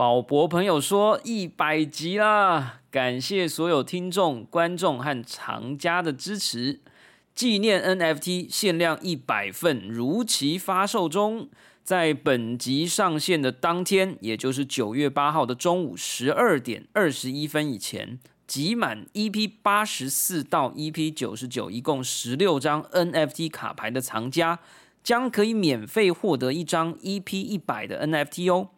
宝博朋友说一百集啦，感谢所有听众、观众和藏家的支持。纪念 NFT 限量一百份，如期发售中。在本集上线的当天，也就是九月八号的中午十二点二十一分以前，集满 EP 八十四到 EP 九十九，一共十六张 NFT 卡牌的藏家，将可以免费获得一张 EP 一百的 NFT 哦。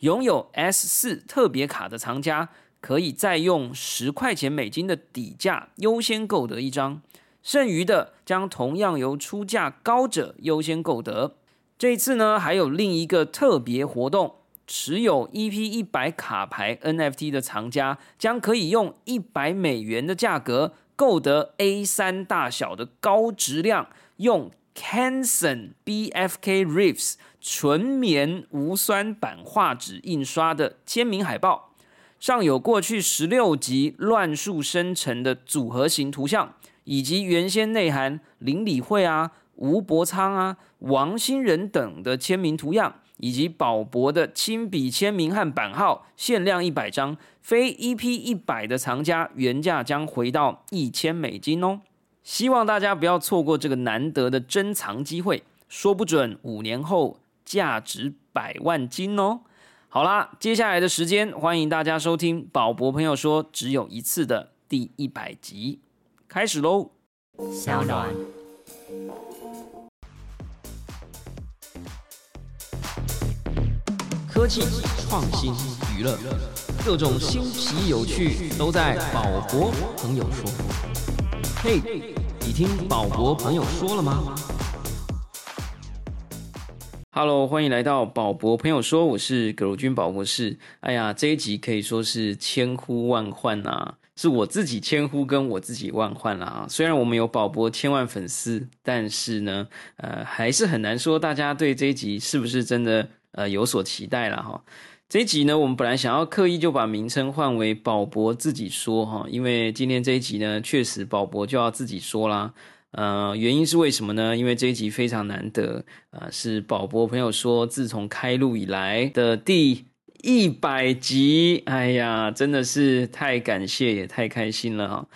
拥有 S 四特别卡的藏家，可以再用十块钱美金的底价优先购得一张，剩余的将同样由出价高者优先购得。这次呢，还有另一个特别活动，持有 EP 一百卡牌 NFT 的藏家，将可以用一百美元的价格购得 A 三大小的高质量用 Canson BFK Riffs。纯棉无酸版画纸印刷的签名海报，上有过去十六集乱数生成的组合型图像，以及原先内含林理会啊、吴伯昌啊、王新仁等的签名图样，以及宝博的亲笔签名和版号，限量一百张，非 EP 一百的藏家原价将回到一千美金哦。希望大家不要错过这个难得的珍藏机会，说不准五年后。价值百万金哦！好啦，接下来的时间，欢迎大家收听宝博朋友说只有一次的第一百集，开始喽！小暖，科技创新娱乐，各种新奇有趣都在宝博朋友说。嘿，你听宝博朋友说了吗？Hello，欢迎来到宝博朋友说，我是葛如君宝博士。哎呀，这一集可以说是千呼万唤啊，是我自己千呼跟我自己万唤了啊。虽然我们有宝博千万粉丝，但是呢，呃，还是很难说大家对这一集是不是真的呃有所期待了哈。这一集呢，我们本来想要刻意就把名称换为宝博自己说哈，因为今天这一集呢，确实宝博就要自己说啦。呃，原因是为什么呢？因为这一集非常难得，啊，是宝博朋友说自从开录以来的第一百集，哎呀，真的是太感谢也太开心了哈。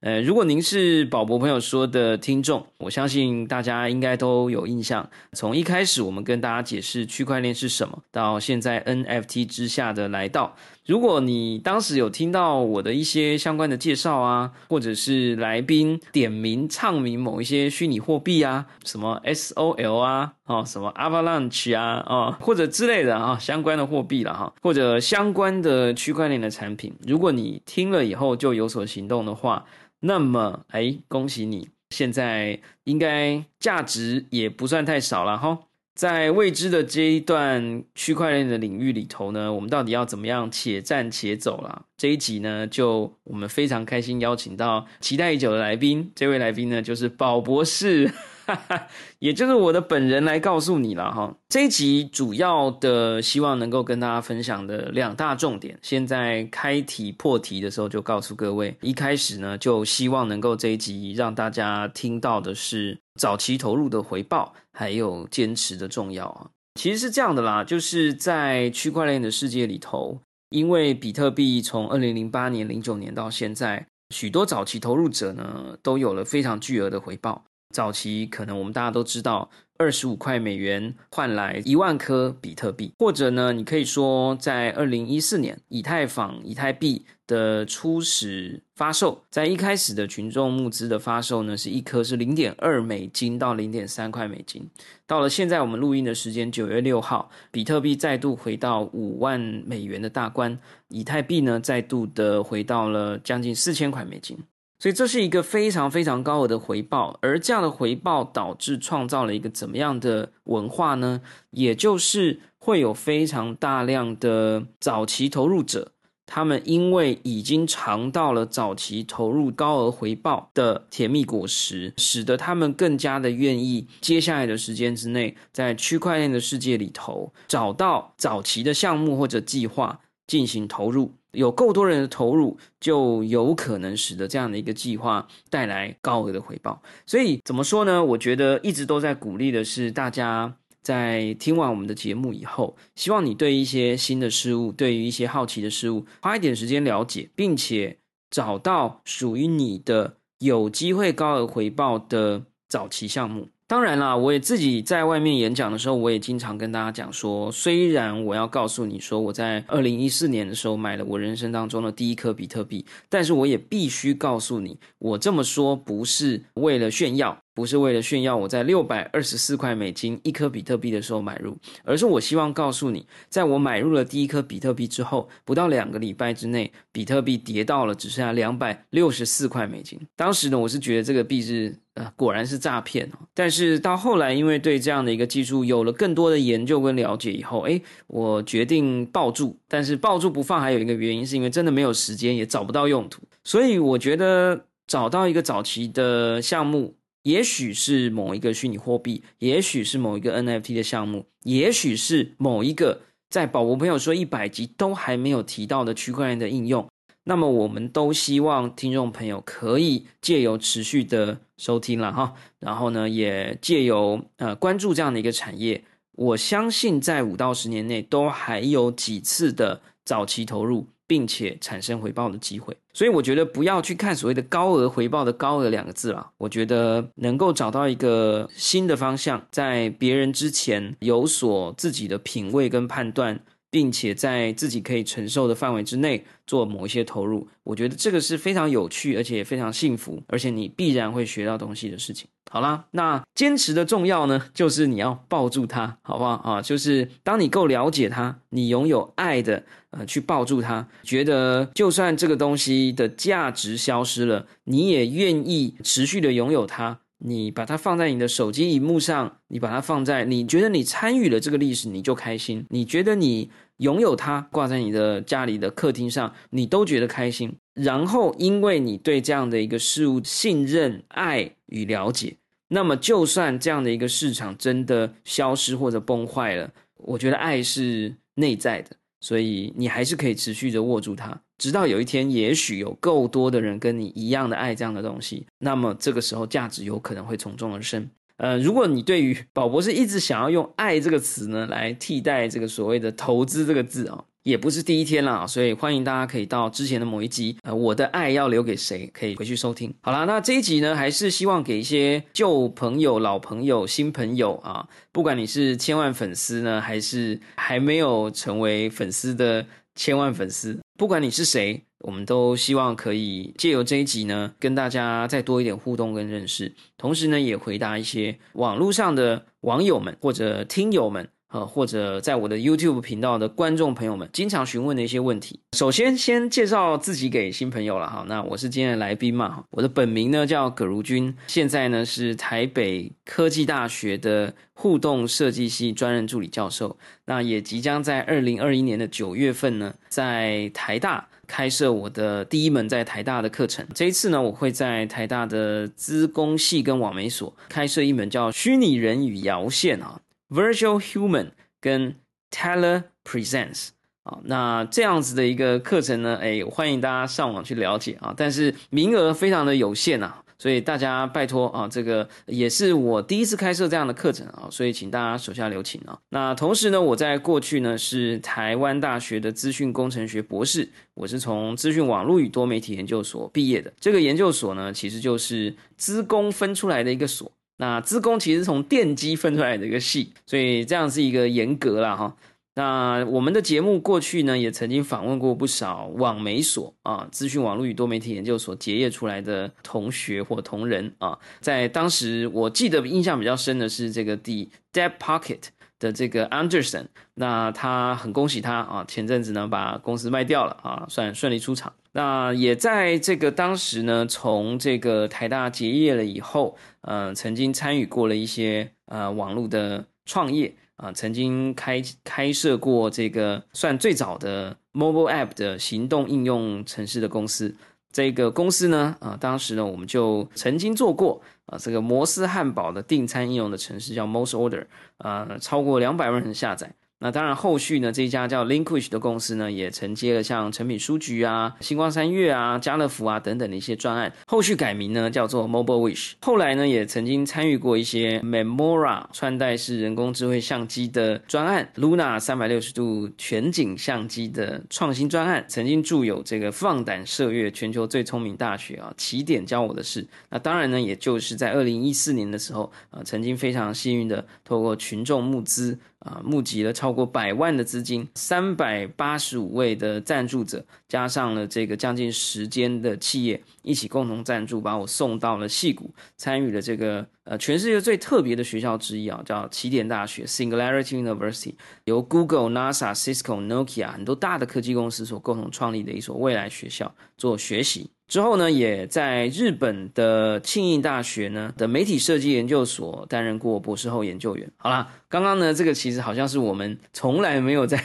呃，如果您是宝博朋友说的听众，我相信大家应该都有印象。从一开始我们跟大家解释区块链是什么，到现在 NFT 之下的来到，如果你当时有听到我的一些相关的介绍啊，或者是来宾点名唱名某一些虚拟货币啊，什么 SOL 啊，哦，什么 Avalanche 啊，哦，或者之类的啊，相关的货币了哈，或者相关的区块链的产品，如果你听了以后就有所行动的话。那么，哎，恭喜你！现在应该价值也不算太少了哈。在未知的这一段区块链的领域里头呢，我们到底要怎么样且战且走啦？这一集呢，就我们非常开心邀请到期待已久的来宾，这位来宾呢就是宝博士。哈 也就是我的本人来告诉你了哈，这一集主要的希望能够跟大家分享的两大重点，现在开题破题的时候就告诉各位，一开始呢就希望能够这一集让大家听到的是早期投入的回报，还有坚持的重要啊。其实是这样的啦，就是在区块链的世界里头，因为比特币从二零零八年、零九年到现在，许多早期投入者呢都有了非常巨额的回报。早期可能我们大家都知道，二十五块美元换来一万颗比特币，或者呢，你可以说在二零一四年以太坊以太币的初始发售，在一开始的群众募资的发售呢，是一颗是零点二美金到零点三块美金。到了现在我们录音的时间九月六号，比特币再度回到五万美元的大关，以太币呢再度的回到了将近四千块美金。所以这是一个非常非常高额的回报，而这样的回报导致创造了一个怎么样的文化呢？也就是会有非常大量的早期投入者，他们因为已经尝到了早期投入高额回报的甜蜜果实，使得他们更加的愿意接下来的时间之内，在区块链的世界里头找到早期的项目或者计划进行投入。有够多人的投入，就有可能使得这样的一个计划带来高额的回报。所以怎么说呢？我觉得一直都在鼓励的是大家在听完我们的节目以后，希望你对一些新的事物，对于一些好奇的事物，花一点时间了解，并且找到属于你的有机会高额回报的早期项目。当然啦，我也自己在外面演讲的时候，我也经常跟大家讲说，虽然我要告诉你说我在二零一四年的时候买了我人生当中的第一颗比特币，但是我也必须告诉你，我这么说不是为了炫耀。不是为了炫耀我在六百二十四块美金一颗比特币的时候买入，而是我希望告诉你，在我买入了第一颗比特币之后，不到两个礼拜之内，比特币跌到了只剩下两百六十四块美金。当时呢，我是觉得这个币是呃，果然是诈骗哦。但是到后来，因为对这样的一个技术有了更多的研究跟了解以后，哎，我决定抱住。但是抱住不放，还有一个原因是因为真的没有时间，也找不到用途。所以我觉得找到一个早期的项目。也许是某一个虚拟货币，也许是某一个 NFT 的项目，也许是某一个在宝博朋友说一百集都还没有提到的区块链的应用。那么，我们都希望听众朋友可以借由持续的收听了哈，然后呢，也借由呃关注这样的一个产业，我相信在五到十年内都还有几次的早期投入。并且产生回报的机会，所以我觉得不要去看所谓的高额回报的高额两个字了。我觉得能够找到一个新的方向，在别人之前有所自己的品味跟判断，并且在自己可以承受的范围之内做某一些投入，我觉得这个是非常有趣，而且也非常幸福，而且你必然会学到东西的事情。好啦，那坚持的重要呢，就是你要抱住它，好不好啊？就是当你够了解它，你拥有爱的，呃，去抱住它，觉得就算这个东西的价值消失了，你也愿意持续的拥有它。你把它放在你的手机荧幕上，你把它放在你觉得你参与了这个历史，你就开心。你觉得你拥有它，挂在你的家里的客厅上，你都觉得开心。然后，因为你对这样的一个事物信任、爱与了解。那么，就算这样的一个市场真的消失或者崩坏了，我觉得爱是内在的，所以你还是可以持续的握住它，直到有一天，也许有够多的人跟你一样的爱这样的东西，那么这个时候价值有可能会从中而生。呃，如果你对于宝博士一直想要用“爱”这个词呢来替代这个所谓的“投资”这个字啊。也不是第一天了，所以欢迎大家可以到之前的某一集，呃，我的爱要留给谁，可以回去收听。好了，那这一集呢，还是希望给一些旧朋友、老朋友、新朋友啊，不管你是千万粉丝呢，还是还没有成为粉丝的千万粉丝，不管你是谁，我们都希望可以借由这一集呢，跟大家再多一点互动跟认识，同时呢，也回答一些网络上的网友们或者听友们。呃，或者在我的 YouTube 频道的观众朋友们，经常询问的一些问题。首先，先介绍自己给新朋友了哈。那我是今天的来宾嘛，我的本名呢叫葛如君，现在呢是台北科技大学的互动设计系专任助理教授。那也即将在二零二一年的九月份呢，在台大开设我的第一门在台大的课程。这一次呢，我会在台大的资工系跟网媒所开设一门叫虚拟人与摇线啊。Virtual Human 跟 Teller Presents 啊，那这样子的一个课程呢，哎，欢迎大家上网去了解啊，但是名额非常的有限啊，所以大家拜托啊，这个也是我第一次开设这样的课程啊，所以请大家手下留情啊。那同时呢，我在过去呢是台湾大学的资讯工程学博士，我是从资讯网络与多媒体研究所毕业的，这个研究所呢其实就是资工分出来的一个所。那资工其实从电机分出来的一个系，所以这样是一个严格了哈。那我们的节目过去呢，也曾经访问过不少网媒所啊，资讯网络与多媒体研究所结业出来的同学或同仁啊。在当时，我记得印象比较深的是这个 The Deep Pocket 的这个 Anderson，那他很恭喜他啊，前阵子呢把公司卖掉了啊，算顺利出场。那也在这个当时呢，从这个台大结业了以后，呃，曾经参与过了一些呃网络的创业啊，曾经开开设过这个算最早的 mobile app 的行动应用城市的公司。这个公司呢，啊，当时呢，我们就曾经做过啊，这个摩斯汉堡的订餐应用的城市叫 Most Order，啊，超过两百万人下载。那当然，后续呢，这一家叫 Linkwish 的公司呢，也承接了像诚品书局啊、星光三月啊、家乐福啊等等的一些专案。后续改名呢，叫做 Mobile Wish。后来呢，也曾经参与过一些 Memora 穿戴式人工智慧相机的专案，Luna 三百六十度全景相机的创新专案。曾经著有这个放胆射月全球最聪明大学啊，起点教我的事。那当然呢，也就是在二零一四年的时候啊，曾经非常幸运的透过群众募资。啊，募集了超过百万的资金，三百八十五位的赞助者，加上了这个将近十间的企业一起共同赞助，把我送到了戏谷，参与了这个呃全世界最特别的学校之一啊，叫起点大学 （Singularity University），由 Google、NASA、Cisco、Nokia 很多大的科技公司所共同创立的一所未来学校做学习。之后呢，也在日本的庆应大学呢的媒体设计研究所担任过博士后研究员。好啦，刚刚呢，这个其实好像是我们从来没有在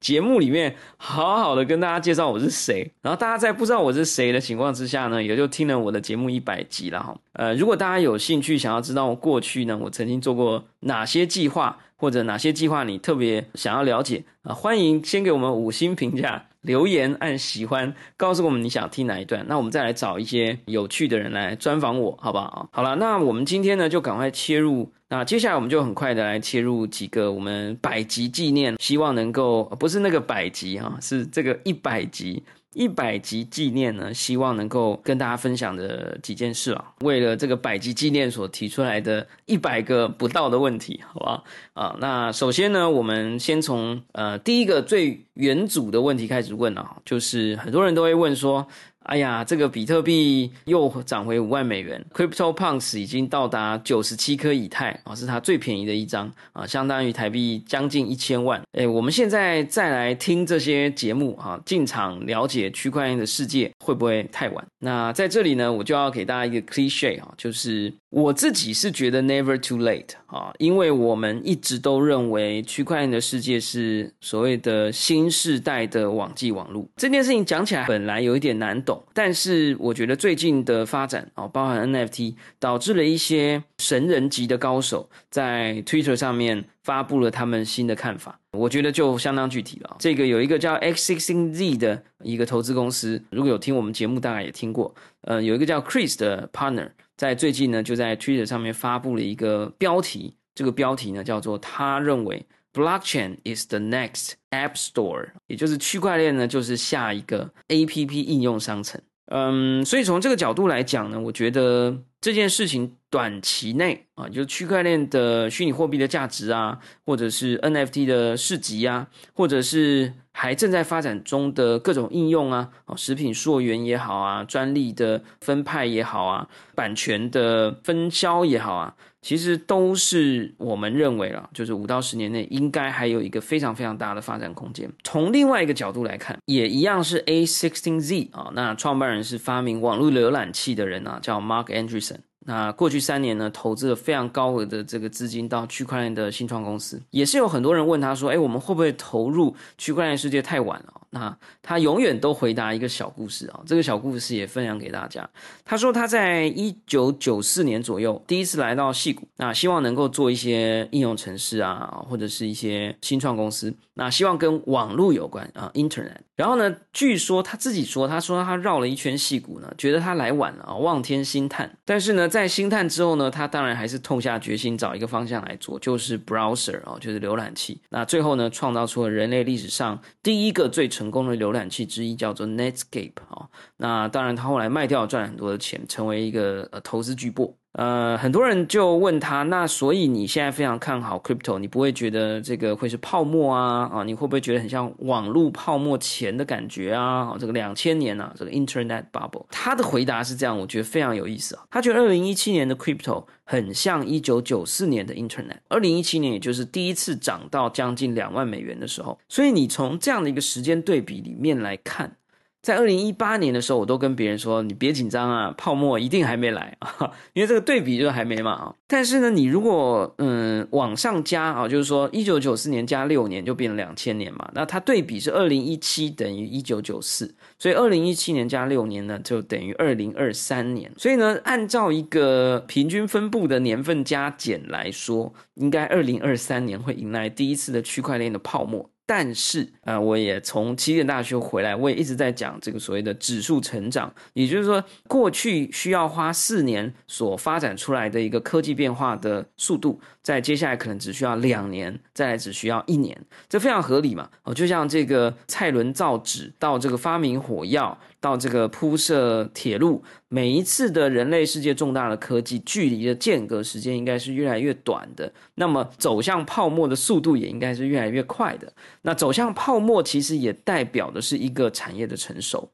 节目里面好好的跟大家介绍我是谁，然后大家在不知道我是谁的情况之下呢，也就听了我的节目一百集了哈。呃，如果大家有兴趣想要知道过去呢，我曾经做过哪些计划，或者哪些计划你特别想要了解啊，欢迎先给我们五星评价。留言按喜欢，告诉我们你想听哪一段，那我们再来找一些有趣的人来专访我，好不好好了，那我们今天呢就赶快切入，那接下来我们就很快的来切入几个我们百集纪念，希望能够不是那个百集哈，是这个一百集。一百集纪念呢，希望能够跟大家分享的几件事啊。为了这个百集纪念所提出来的一百个不到的问题，好吧啊？那首先呢，我们先从呃第一个最元祖的问题开始问啊，就是很多人都会问说。哎呀，这个比特币又涨回五万美元，Crypto Punks 已经到达九十七颗以太啊，是它最便宜的一张啊，相当于台币将近一千万。哎，我们现在再来听这些节目啊，进场了解区块链的世界会不会太晚？那在这里呢，我就要给大家一个 cliche 啊，就是我自己是觉得 never too late 啊，因为我们一直都认为区块链的世界是所谓的新时代的网际网络。这件事情讲起来本来有一点难懂。但是我觉得最近的发展哦，包含 NFT，导致了一些神人级的高手在 Twitter 上面发布了他们新的看法。我觉得就相当具体了。这个有一个叫 X s i x Z 的一个投资公司，如果有听我们节目，大概也听过。呃，有一个叫 Chris 的 partner，在最近呢就在 Twitter 上面发布了一个标题，这个标题呢叫做他认为。Blockchain is the next App Store，也就是区块链呢，就是下一个 A P P 应用商城。嗯，所以从这个角度来讲呢，我觉得这件事情短期内啊，就是区块链的虚拟货币的价值啊，或者是 N F T 的市集啊，或者是还正在发展中的各种应用啊，哦，食品溯源也好啊，专利的分派也好啊，版权的分销也好啊。其实都是我们认为了，就是五到十年内应该还有一个非常非常大的发展空间。从另外一个角度来看，也一样是 A sixteen Z 啊，那创办人是发明网络浏览器的人啊，叫 Mark Anderson。那过去三年呢，投资了非常高额的这个资金到区块链的新创公司，也是有很多人问他说：“哎，我们会不会投入区块链世界太晚了？”那他永远都回答一个小故事啊，这个小故事也分享给大家。他说他在一九九四年左右第一次来到戏谷，那希望能够做一些应用城市啊，或者是一些新创公司，那希望跟网络有关啊，Internet。然后呢，据说他自己说，他说他绕了一圈戏谷呢，觉得他来晚了啊，望天兴叹。但是呢，在兴叹之后呢，他当然还是痛下决心找一个方向来做，就是 browser 啊，就是浏览器。那最后呢，创造出了人类历史上第一个最成功的浏览器之一，叫做 Netscape 啊。那当然，他后来卖掉赚了很多的钱，成为一个呃投资巨擘。呃，很多人就问他，那所以你现在非常看好 crypto，你不会觉得这个会是泡沫啊？啊，你会不会觉得很像网络泡沫前的感觉啊？这个两千年啊，这个 internet bubble，他的回答是这样，我觉得非常有意思啊。他觉得二零一七年的 crypto 很像一九九四年的 internet，二零一七年也就是第一次涨到将近两万美元的时候，所以你从这样的一个时间对比里面来看。在二零一八年的时候，我都跟别人说：“你别紧张啊，泡沫一定还没来啊，因为这个对比就还没嘛啊。”但是呢，你如果嗯往上加啊，就是说一九九四年加六年就变成两千年嘛，那它对比是二零一七等于一九九四，所以二零一七年加六年呢就等于二零二三年。所以呢，按照一个平均分布的年份加减来说，应该二零二三年会迎来第一次的区块链的泡沫。但是啊，我也从起点大学回来，我也一直在讲这个所谓的指数成长，也就是说，过去需要花四年所发展出来的一个科技变化的速度，在接下来可能只需要两年，再来只需要一年，这非常合理嘛？哦，就像这个蔡伦造纸到这个发明火药。到这个铺设铁路，每一次的人类世界重大的科技距离的间隔时间应该是越来越短的，那么走向泡沫的速度也应该是越来越快的。那走向泡沫其实也代表的是一个产业的成熟，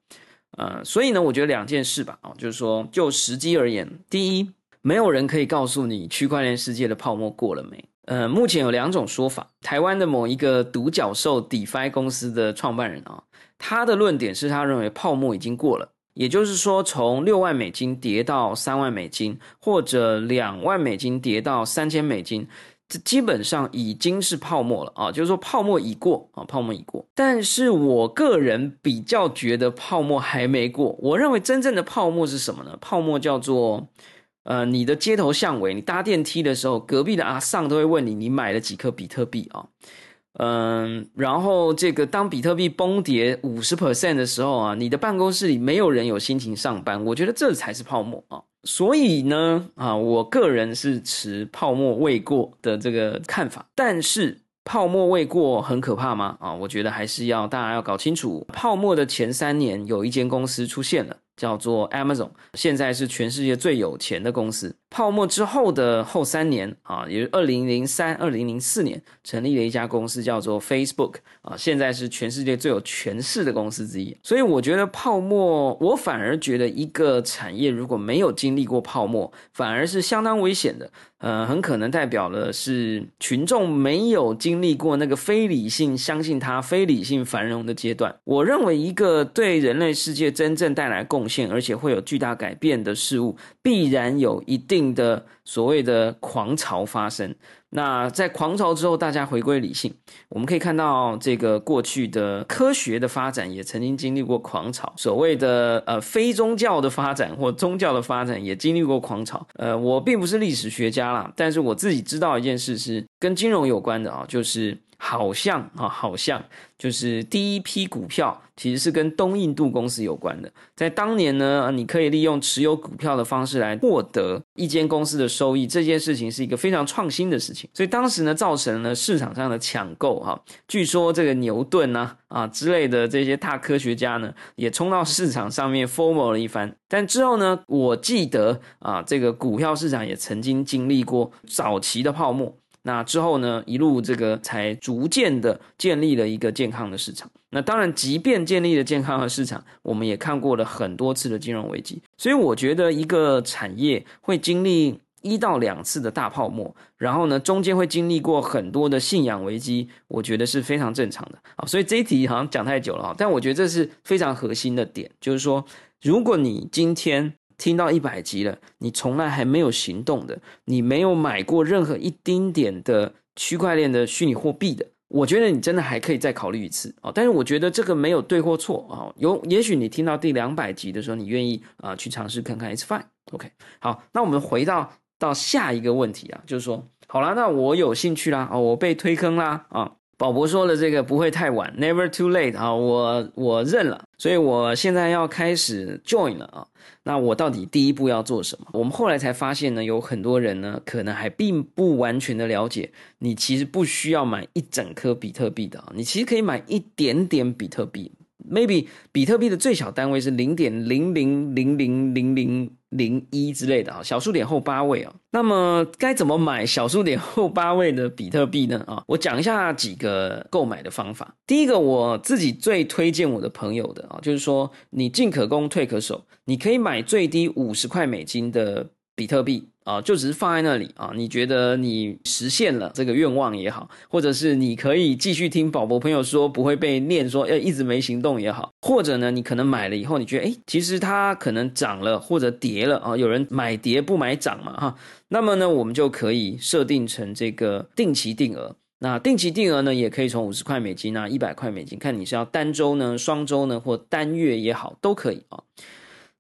呃，所以呢，我觉得两件事吧，啊，就是说就时机而言，第一，没有人可以告诉你区块链世界的泡沫过了没，呃，目前有两种说法，台湾的某一个独角兽 DeFi 公司的创办人啊。他的论点是他认为泡沫已经过了，也就是说，从六万美金跌到三万美金，或者两万美金跌到三千美金，这基本上已经是泡沫了啊，就是说泡沫已过啊，泡沫已过。但是我个人比较觉得泡沫还没过。我认为真正的泡沫是什么呢？泡沫叫做，呃，你的街头巷尾，你搭电梯的时候，隔壁的阿尚都会问你，你买了几颗比特币啊？嗯，然后这个当比特币崩跌五十 percent 的时候啊，你的办公室里没有人有心情上班，我觉得这才是泡沫啊。所以呢，啊，我个人是持泡沫未过的这个看法。但是泡沫未过很可怕吗？啊，我觉得还是要大家要搞清楚，泡沫的前三年有一间公司出现了。叫做 Amazon，现在是全世界最有钱的公司。泡沫之后的后三年啊，也是二零零三、二零零四年，成立了一家公司叫做 Facebook 啊，现在是全世界最有权势的公司之一。所以我觉得泡沫，我反而觉得一个产业如果没有经历过泡沫，反而是相当危险的。呃，很可能代表了是群众没有经历过那个非理性相信它、非理性繁荣的阶段。我认为一个对人类世界真正带来贡献，而且会有巨大改变的事物，必然有一定的所谓的狂潮发生。那在狂潮之后，大家回归理性。我们可以看到，这个过去的科学的发展也曾经经历过狂潮，所谓的呃非宗教的发展或宗教的发展也经历过狂潮。呃，我并不是历史学家啦，但是我自己知道一件事是跟金融有关的啊，就是。好像啊，好像就是第一批股票其实是跟东印度公司有关的。在当年呢，你可以利用持有股票的方式来获得一间公司的收益，这件事情是一个非常创新的事情。所以当时呢，造成了市场上的抢购哈。据说这个牛顿呢啊之类的这些大科学家呢，也冲到市场上面 formal 了一番。但之后呢，我记得啊，这个股票市场也曾经经历过早期的泡沫。那之后呢，一路这个才逐渐的建立了一个健康的市场。那当然，即便建立了健康的市场，我们也看过了很多次的金融危机。所以我觉得一个产业会经历一到两次的大泡沫，然后呢，中间会经历过很多的信仰危机，我觉得是非常正常的啊。所以这一题好像讲太久了啊，但我觉得这是非常核心的点，就是说，如果你今天。听到一百集了，你从来还没有行动的，你没有买过任何一丁点的区块链的虚拟货币的，我觉得你真的还可以再考虑一次啊！但是我觉得这个没有对或错啊，有也许你听到第两百集的时候，你愿意啊去尝试看看，It's fine，OK。好，那我们回到到下一个问题啊，就是说，好了，那我有兴趣啦，哦，我被推坑啦，啊。宝博说的这个不会太晚，never too late 啊，我我认了，所以我现在要开始 join 了啊。那我到底第一步要做什么？我们后来才发现呢，有很多人呢，可能还并不完全的了解，你其实不需要买一整颗比特币的啊，你其实可以买一点点比特币。maybe 比特币的最小单位是零点零零零零零零零一之类的啊，小数点后八位啊。那么该怎么买小数点后八位的比特币呢？啊，我讲一下几个购买的方法。第一个，我自己最推荐我的朋友的啊，就是说你进可攻退可守，你可以买最低五十块美金的比特币啊，就只是放在那里啊。你觉得你实现了这个愿望也好，或者是你可以继续听宝宝朋友说不会被念说要一直没行动也好，或者呢，你可能买了以后你觉得哎，其实它可能涨了或者跌了啊。有人买跌不买涨嘛哈，那么呢，我们就可以设定成这个定期定额。那定期定额呢，也可以从五十块美金啊，一百块美金，看你是要单周呢、双周呢，或单月也好，都可以啊。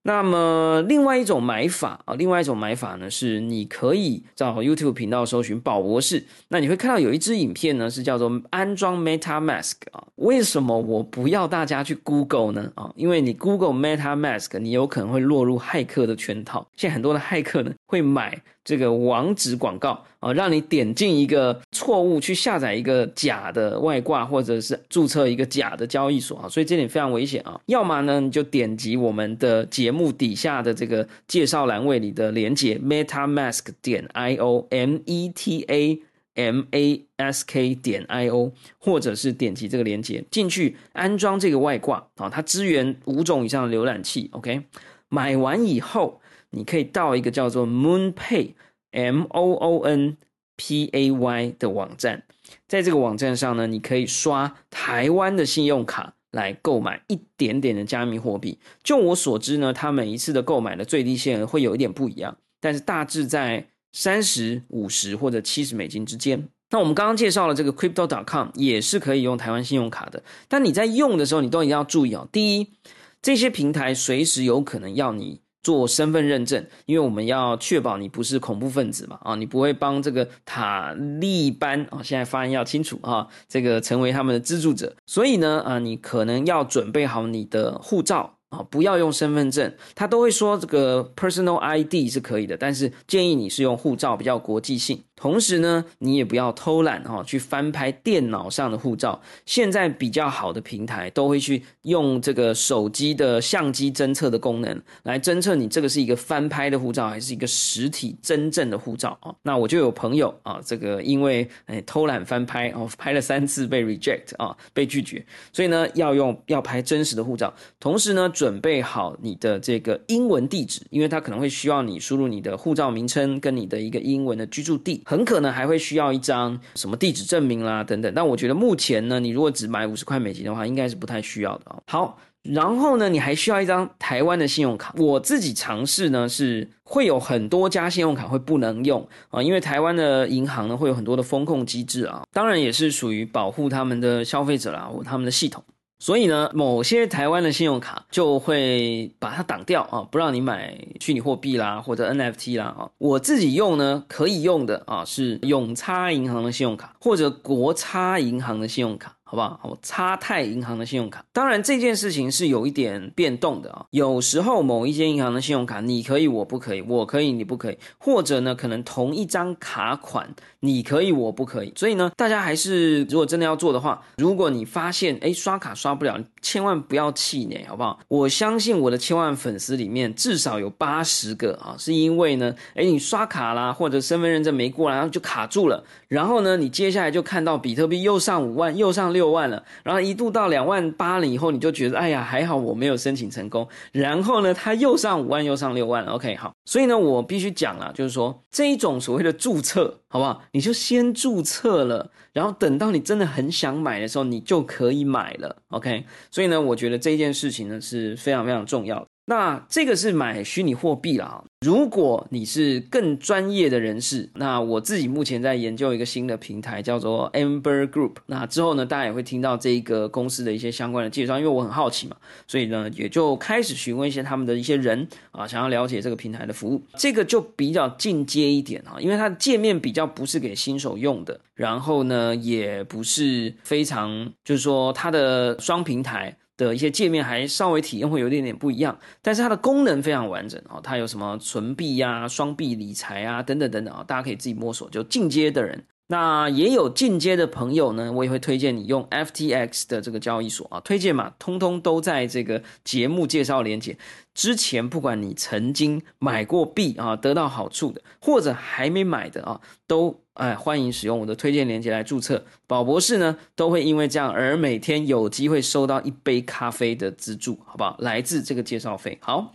那么，另外一种买法啊，另外一种买法呢，是你可以在 YouTube 频道搜寻宝博士，那你会看到有一支影片呢，是叫做安装 MetaMask 啊。为什么我不要大家去 Google 呢？啊，因为你 Google MetaMask，你有可能会落入骇客的圈套。现在很多的骇客呢，会买。这个网址广告啊，让你点进一个错误去下载一个假的外挂，或者是注册一个假的交易所啊，所以这点非常危险啊。要么呢，你就点击我们的节目底下的这个介绍栏位里的连接，MetaMask 点 io，M E T A M A S K 点 I O，或者是点击这个连接进去安装这个外挂啊，它支援五种以上的浏览器。OK，买完以后。你可以到一个叫做 MoonPay M O O N P A Y 的网站，在这个网站上呢，你可以刷台湾的信用卡来购买一点点的加密货币。就我所知呢，它每一次的购买的最低限额会有一点不一样，但是大致在三十五十或者七十美金之间。那我们刚刚介绍了这个 Crypto.com 也是可以用台湾信用卡的，但你在用的时候，你都一定要注意哦。第一，这些平台随时有可能要你。做身份认证，因为我们要确保你不是恐怖分子嘛，啊，你不会帮这个塔利班啊，现在发音要清楚啊，这个成为他们的资助者，所以呢，啊，你可能要准备好你的护照。啊，不要用身份证，他都会说这个 personal ID 是可以的，但是建议你是用护照比较国际性。同时呢，你也不要偷懒哈，去翻拍电脑上的护照。现在比较好的平台都会去用这个手机的相机侦测的功能来侦测你这个是一个翻拍的护照还是一个实体真正的护照啊。那我就有朋友啊，这个因为哎偷懒翻拍哦，拍了三次被 reject 啊，被拒绝，所以呢要用要拍真实的护照，同时呢。准备好你的这个英文地址，因为它可能会需要你输入你的护照名称跟你的一个英文的居住地，很可能还会需要一张什么地址证明啦等等。但我觉得目前呢，你如果只买五十块美金的话，应该是不太需要的啊。好，然后呢，你还需要一张台湾的信用卡。我自己尝试呢，是会有很多家信用卡会不能用啊，因为台湾的银行呢会有很多的风控机制啊，当然也是属于保护他们的消费者啦，或他们的系统。所以呢，某些台湾的信用卡就会把它挡掉啊，不让你买虚拟货币啦，或者 NFT 啦啊。我自己用呢，可以用的啊，是永差银行的信用卡，或者国差银行的信用卡。好不好？我差泰银行的信用卡，当然这件事情是有一点变动的啊。有时候某一间银行的信用卡你可以，我不可以；我可以，你不可以。或者呢，可能同一张卡款你可以，我不可以。所以呢，大家还是如果真的要做的话，如果你发现哎刷卡刷不了，千万不要气馁，好不好？我相信我的千万粉丝里面至少有八十个啊，是因为呢，哎你刷卡啦，或者身份认证没过来，然后就卡住了。然后呢，你接下来就看到比特币又上五万，又上。六万了，然后一度到两万八了以后，你就觉得哎呀还好我没有申请成功。然后呢，他又上五万，又上六万了。OK，好，所以呢，我必须讲了，就是说这一种所谓的注册，好不好？你就先注册了，然后等到你真的很想买的时候，你就可以买了。OK，所以呢，我觉得这件事情呢是非常非常重要的。那这个是买虚拟货币了。如果你是更专业的人士，那我自己目前在研究一个新的平台，叫做 Amber Group。那之后呢，大家也会听到这一个公司的一些相关的介绍，因为我很好奇嘛，所以呢，也就开始询问一些他们的一些人啊，想要了解这个平台的服务。这个就比较进阶一点啊，因为它的界面比较不是给新手用的，然后呢，也不是非常，就是说它的双平台。的一些界面还稍微体验会有点点不一样，但是它的功能非常完整哦。它有什么存币呀、双币理财啊等等等等啊，大家可以自己摸索。就进阶的人，那也有进阶的朋友呢，我也会推荐你用 FTX 的这个交易所啊，推荐嘛，通通都在这个节目介绍连接之前。不管你曾经买过币啊，得到好处的，或者还没买的啊，都。哎，欢迎使用我的推荐链接来注册。宝博士呢，都会因为这样而每天有机会收到一杯咖啡的资助，好不好？来自这个介绍费。好，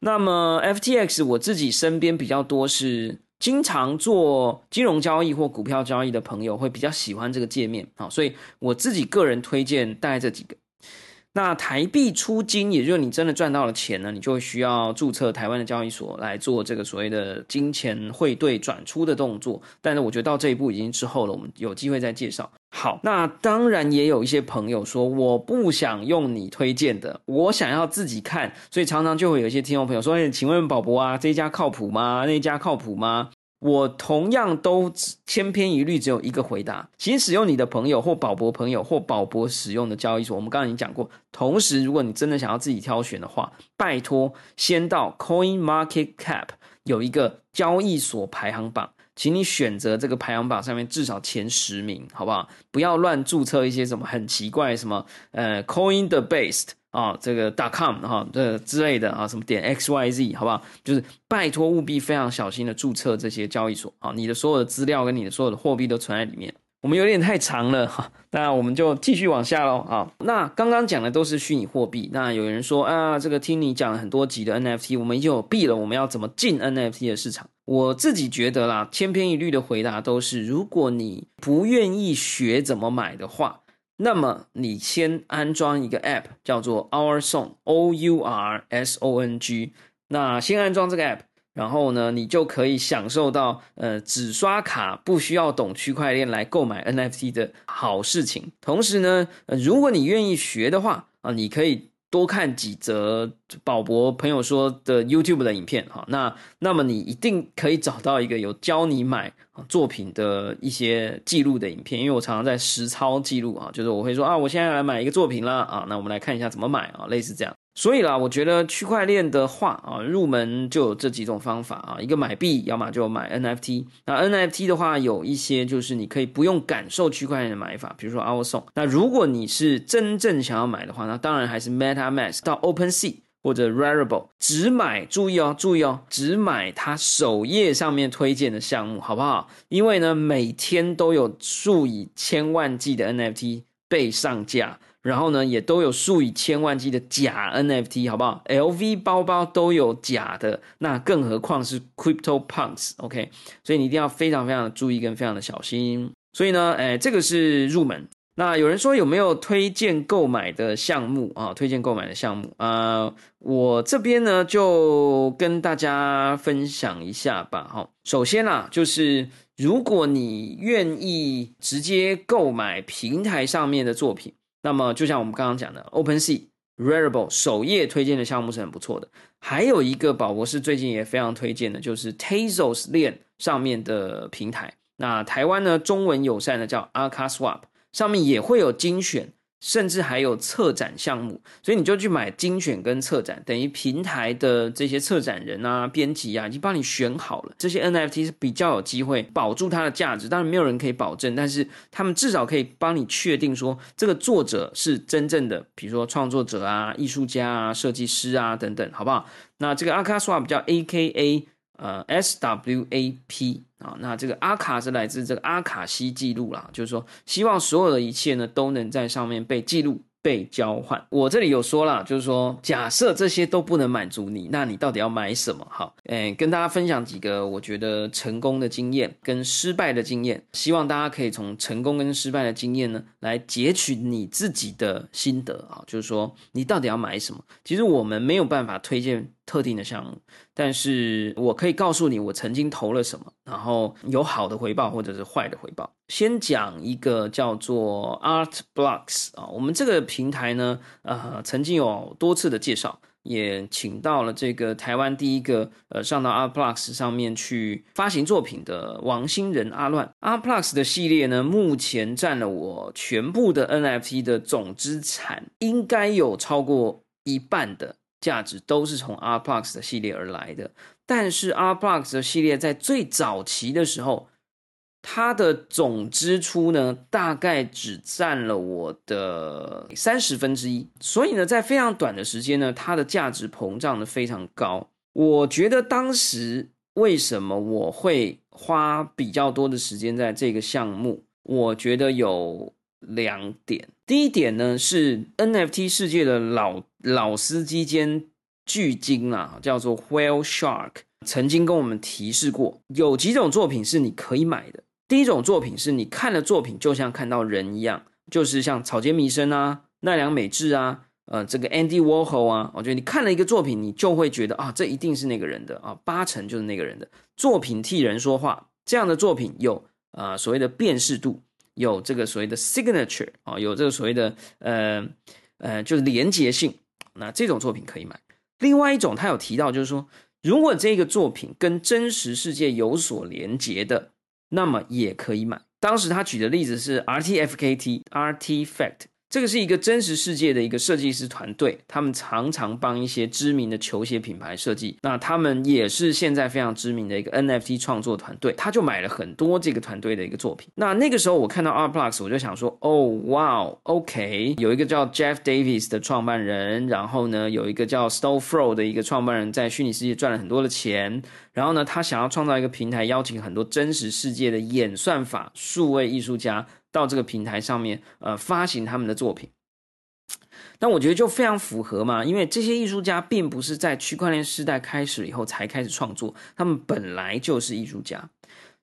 那么 FTX 我自己身边比较多是经常做金融交易或股票交易的朋友会比较喜欢这个界面啊，所以我自己个人推荐带这几个。那台币出金，也就是你真的赚到了钱呢，你就需要注册台湾的交易所来做这个所谓的金钱汇兑转出的动作。但是我觉得到这一步已经之后了，我们有机会再介绍。好，那当然也有一些朋友说我不想用你推荐的，我想要自己看，所以常常就会有一些听众朋友说：“哎，请问宝博啊，这家靠谱吗？那一家靠谱吗？”我同样都千篇一律，只有一个回答：请使用你的朋友或宝博朋友或宝博使用的交易所。我们刚刚已经讲过。同时，如果你真的想要自己挑选的话，拜托先到 Coin Market Cap 有一个交易所排行榜，请你选择这个排行榜上面至少前十名，好不好？不要乱注册一些什么很奇怪什么呃 Coin the Based。啊，这个 .com 哈，这之类的啊，什么点 x y z，好不好？就是拜托务必非常小心的注册这些交易所啊，你的所有的资料跟你的所有的货币都存在里面。我们有点太长了哈，那我们就继续往下喽啊。那刚刚讲的都是虚拟货币，那有人说啊，这个听你讲了很多集的 NFT，我们已经有币了，我们要怎么进 NFT 的市场？我自己觉得啦，千篇一律的回答都是，如果你不愿意学怎么买的话。那么你先安装一个 App，叫做 Our Song，O U R S O N G。那先安装这个 App，然后呢，你就可以享受到呃只刷卡不需要懂区块链来购买 NFT 的好事情。同时呢，如果你愿意学的话啊，你可以。多看几则宝博朋友说的 YouTube 的影片哈，那那么你一定可以找到一个有教你买作品的一些记录的影片，因为我常常在实操记录啊，就是我会说啊，我现在来买一个作品啦啊，那我们来看一下怎么买啊，类似这样。所以啦，我觉得区块链的话啊，入门就有这几种方法啊，一个买币，要么就买 NFT。那 NFT 的话，有一些就是你可以不用感受区块链的买法，比如说 Our Song。那如果你是真正想要买的话，那当然还是 MetaMask 到 OpenSea 或者 Rarible，只买，注意哦，注意哦，只买它首页上面推荐的项目，好不好？因为呢，每天都有数以千万计的 NFT 被上架。然后呢，也都有数以千万计的假 NFT，好不好？LV 包包都有假的，那更何况是 Crypto Punks，OK？所以你一定要非常非常的注意跟非常的小心。所以呢，哎，这个是入门。那有人说有没有推荐购买的项目啊？推荐购买的项目啊，我这边呢就跟大家分享一下吧。哈，首先啦，就是如果你愿意直接购买平台上面的作品。那么，就像我们刚刚讲的，OpenSea、Rarible 首页推荐的项目是很不错的。还有一个宝博士最近也非常推荐的，就是 Tezos 链上面的平台。那台湾呢，中文友善的叫 Arca Swap，上面也会有精选。甚至还有策展项目，所以你就去买精选跟策展，等于平台的这些策展人啊、编辑啊，已经帮你选好了。这些 NFT 是比较有机会保住它的价值，当然没有人可以保证，但是他们至少可以帮你确定说这个作者是真正的，比如说创作者啊、艺术家啊、设计师啊等等，好不好？那这个阿卡 swap 叫 AKA 呃 SWAP。啊，那这个阿卡是来自这个阿卡西记录啦，就是说，希望所有的一切呢都能在上面被记录、被交换。我这里有说了，就是说，假设这些都不能满足你，那你到底要买什么？好，哎，跟大家分享几个我觉得成功的经验跟失败的经验，希望大家可以从成功跟失败的经验呢来截取你自己的心得啊，就是说，你到底要买什么？其实我们没有办法推荐。特定的项目，但是我可以告诉你，我曾经投了什么，然后有好的回报或者是坏的回报。先讲一个叫做 Art Blocks 啊，我们这个平台呢，呃，曾经有多次的介绍，也请到了这个台湾第一个呃上到 Art Blocks 上面去发行作品的王星仁阿乱。Art Blocks 的系列呢，目前占了我全部的 NFT 的总资产，应该有超过一半的。价值都是从 R Plus 的系列而来的，但是 R Plus 的系列在最早期的时候，它的总支出呢，大概只占了我的三十分之一，所以呢，在非常短的时间呢，它的价值膨胀的非常高。我觉得当时为什么我会花比较多的时间在这个项目？我觉得有。两点，第一点呢是 NFT 世界的老老司机兼巨鲸啊，叫做 Whale Shark，曾经跟我们提示过，有几种作品是你可以买的。第一种作品是你看了作品就像看到人一样，就是像草间弥生啊、奈良美智啊、呃这个 Andy Warhol 啊，我觉得你看了一个作品，你就会觉得啊，这一定是那个人的啊，八成就是那个人的作品替人说话。这样的作品有啊所谓的辨识度，有这个所谓的 signature 啊，有这个所谓的呃呃就是连结性。那这种作品可以买。另外一种，他有提到，就是说，如果这个作品跟真实世界有所连接的，那么也可以买。当时他举的例子是 R T F K T R T Fact。这个是一个真实世界的一个设计师团队，他们常常帮一些知名的球鞋品牌设计。那他们也是现在非常知名的一个 NFT 创作团队，他就买了很多这个团队的一个作品。那那个时候我看到 Artblocks，我就想说，哦，哇，OK，有一个叫 Jeff Davis 的创办人，然后呢，有一个叫 Stolfro 的一个创办人，在虚拟世界赚了很多的钱。然后呢，他想要创造一个平台，邀请很多真实世界的演算法数位艺术家。到这个平台上面，呃，发行他们的作品，那我觉得就非常符合嘛，因为这些艺术家并不是在区块链时代开始以后才开始创作，他们本来就是艺术家，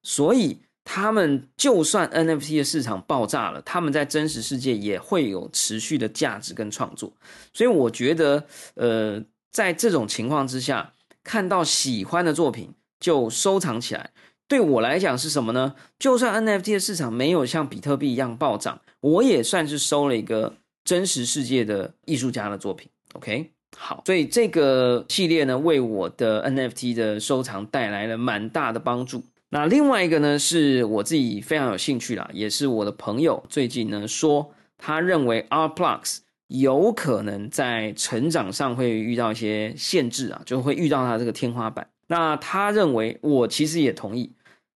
所以他们就算 NFT 的市场爆炸了，他们在真实世界也会有持续的价值跟创作，所以我觉得，呃，在这种情况之下，看到喜欢的作品就收藏起来。对我来讲是什么呢？就算 NFT 的市场没有像比特币一样暴涨，我也算是收了一个真实世界的艺术家的作品。OK，好，所以这个系列呢，为我的 NFT 的收藏带来了蛮大的帮助。那另外一个呢，是我自己非常有兴趣啦，也是我的朋友最近呢说，他认为 Artblocks 有可能在成长上会遇到一些限制啊，就会遇到它这个天花板。那他认为，我其实也同意。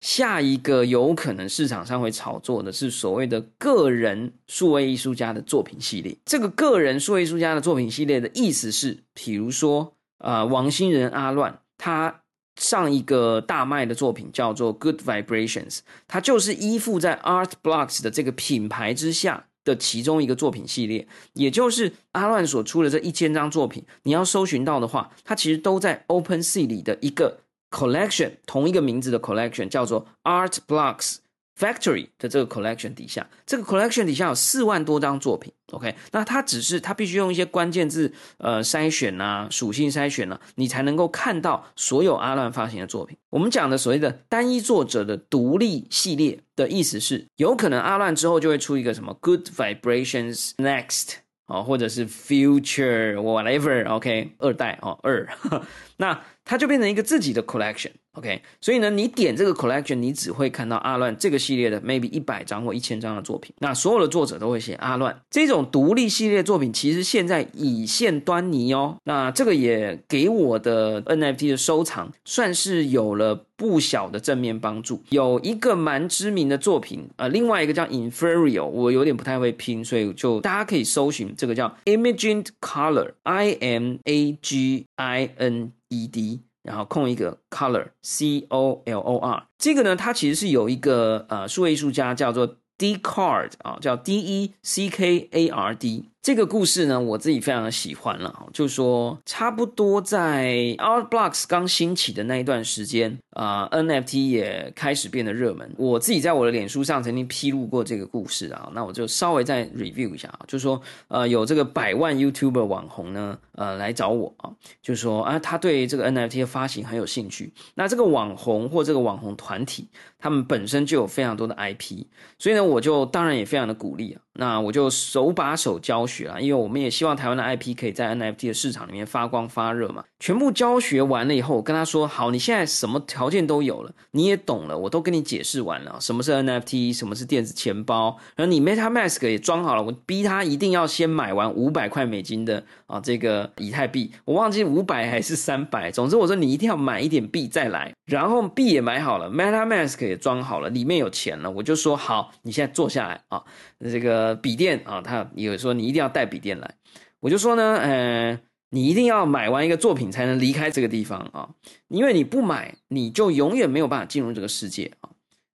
下一个有可能市场上会炒作的是所谓的个人数位艺术家的作品系列。这个个人数位艺术家的作品系列的意思是，比如说，呃，王星人阿乱，他上一个大卖的作品叫做《Good Vibrations》，他就是依附在 Art Blocks 的这个品牌之下。的其中一个作品系列，也就是阿乱所出的这一千张作品，你要搜寻到的话，它其实都在 Open Sea 里的一个 collection，同一个名字的 collection，叫做 Art Blocks。Factory 的这个 collection 底下，这个 collection 底下有四万多张作品。OK，那它只是它必须用一些关键字呃筛选啊，属性筛选呢，你才能够看到所有阿乱发行的作品。我们讲的所谓的单一作者的独立系列的意思是，有可能阿乱之后就会出一个什么 Good Vibrations Next 哦，或者是 Future Whatever，OK，二代哦二，那它就变成一个自己的 collection。OK，所以呢，你点这个 collection，你只会看到阿乱这个系列的 maybe 一百张或一千张的作品。那所有的作者都会写阿乱这种独立系列作品，其实现在已现端倪哦。那这个也给我的 NFT 的收藏算是有了不小的正面帮助。有一个蛮知名的作品，呃，另外一个叫 Inferior，我有点不太会拼，所以就大家可以搜寻这个叫 Imagined Color，I M A G I N E D。然后空一个 color c o l o r，这个呢，它其实是有一个呃数位艺术家叫做 D Card 啊，叫 D E C K A R D。这个故事呢，我自己非常的喜欢了，就是说，差不多在 Art Blocks 刚兴起的那一段时间啊，NFT 也开始变得热门。我自己在我的脸书上曾经披露过这个故事啊，那我就稍微再 review 一下啊，就是说，呃，有这个百万 YouTuber 网红呢，呃，来找我啊，就说啊，他对这个 NFT 的发行很有兴趣。那这个网红或这个网红团体，他们本身就有非常多的 IP，所以呢，我就当然也非常的鼓励啊。那我就手把手教学啊，因为我们也希望台湾的 IP 可以在 NFT 的市场里面发光发热嘛。全部教学完了以后，我跟他说：“好，你现在什么条件都有了，你也懂了，我都跟你解释完了，什么是 NFT，什么是电子钱包，然后你 MetaMask 也装好了，我逼他一定要先买完五百块美金的啊这个以太币，我忘记五百还是三百，总之我说你一定要买一点币再来，然后币也买好了，MetaMask 也装好了，里面有钱了，我就说好，你现在坐下来啊，这个笔电啊，他有说你一定要带笔电来，我就说呢，呃。”你一定要买完一个作品才能离开这个地方啊！因为你不买，你就永远没有办法进入这个世界啊！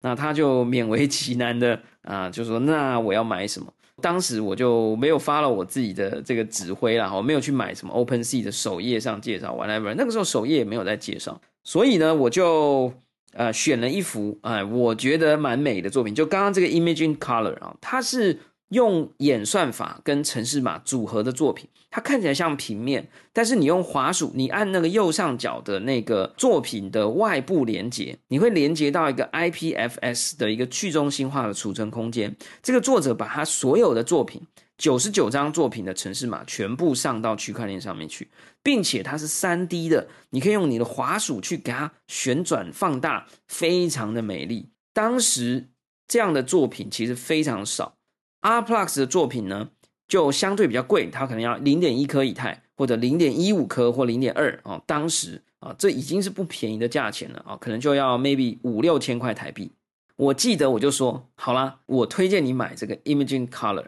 那他就勉为其难的啊，就说：“那我要买什么？”当时我就没有发了我自己的这个指挥啦，我没有去买什么 Open Sea 的首页上介绍 whatever，那个时候首页也没有在介绍，所以呢，我就呃选了一幅哎，我觉得蛮美的作品，就刚刚这个 Imaging Color 啊，它是。用演算法跟城市码组合的作品，它看起来像平面，但是你用滑鼠，你按那个右上角的那个作品的外部连接，你会连接到一个 IPFS 的一个去中心化的储存空间。这个作者把他所有的作品，九十九张作品的城市码全部上到区块链上面去，并且它是三 D 的，你可以用你的滑鼠去给它旋转放大，非常的美丽。当时这样的作品其实非常少。R Plus 的作品呢，就相对比较贵，它可能要零点一颗以太，或者零点一五颗或零点二啊。当时啊，这已经是不便宜的价钱了啊，可能就要 maybe 五六千块台币。我记得我就说好啦，我推荐你买这个 Imaging Color，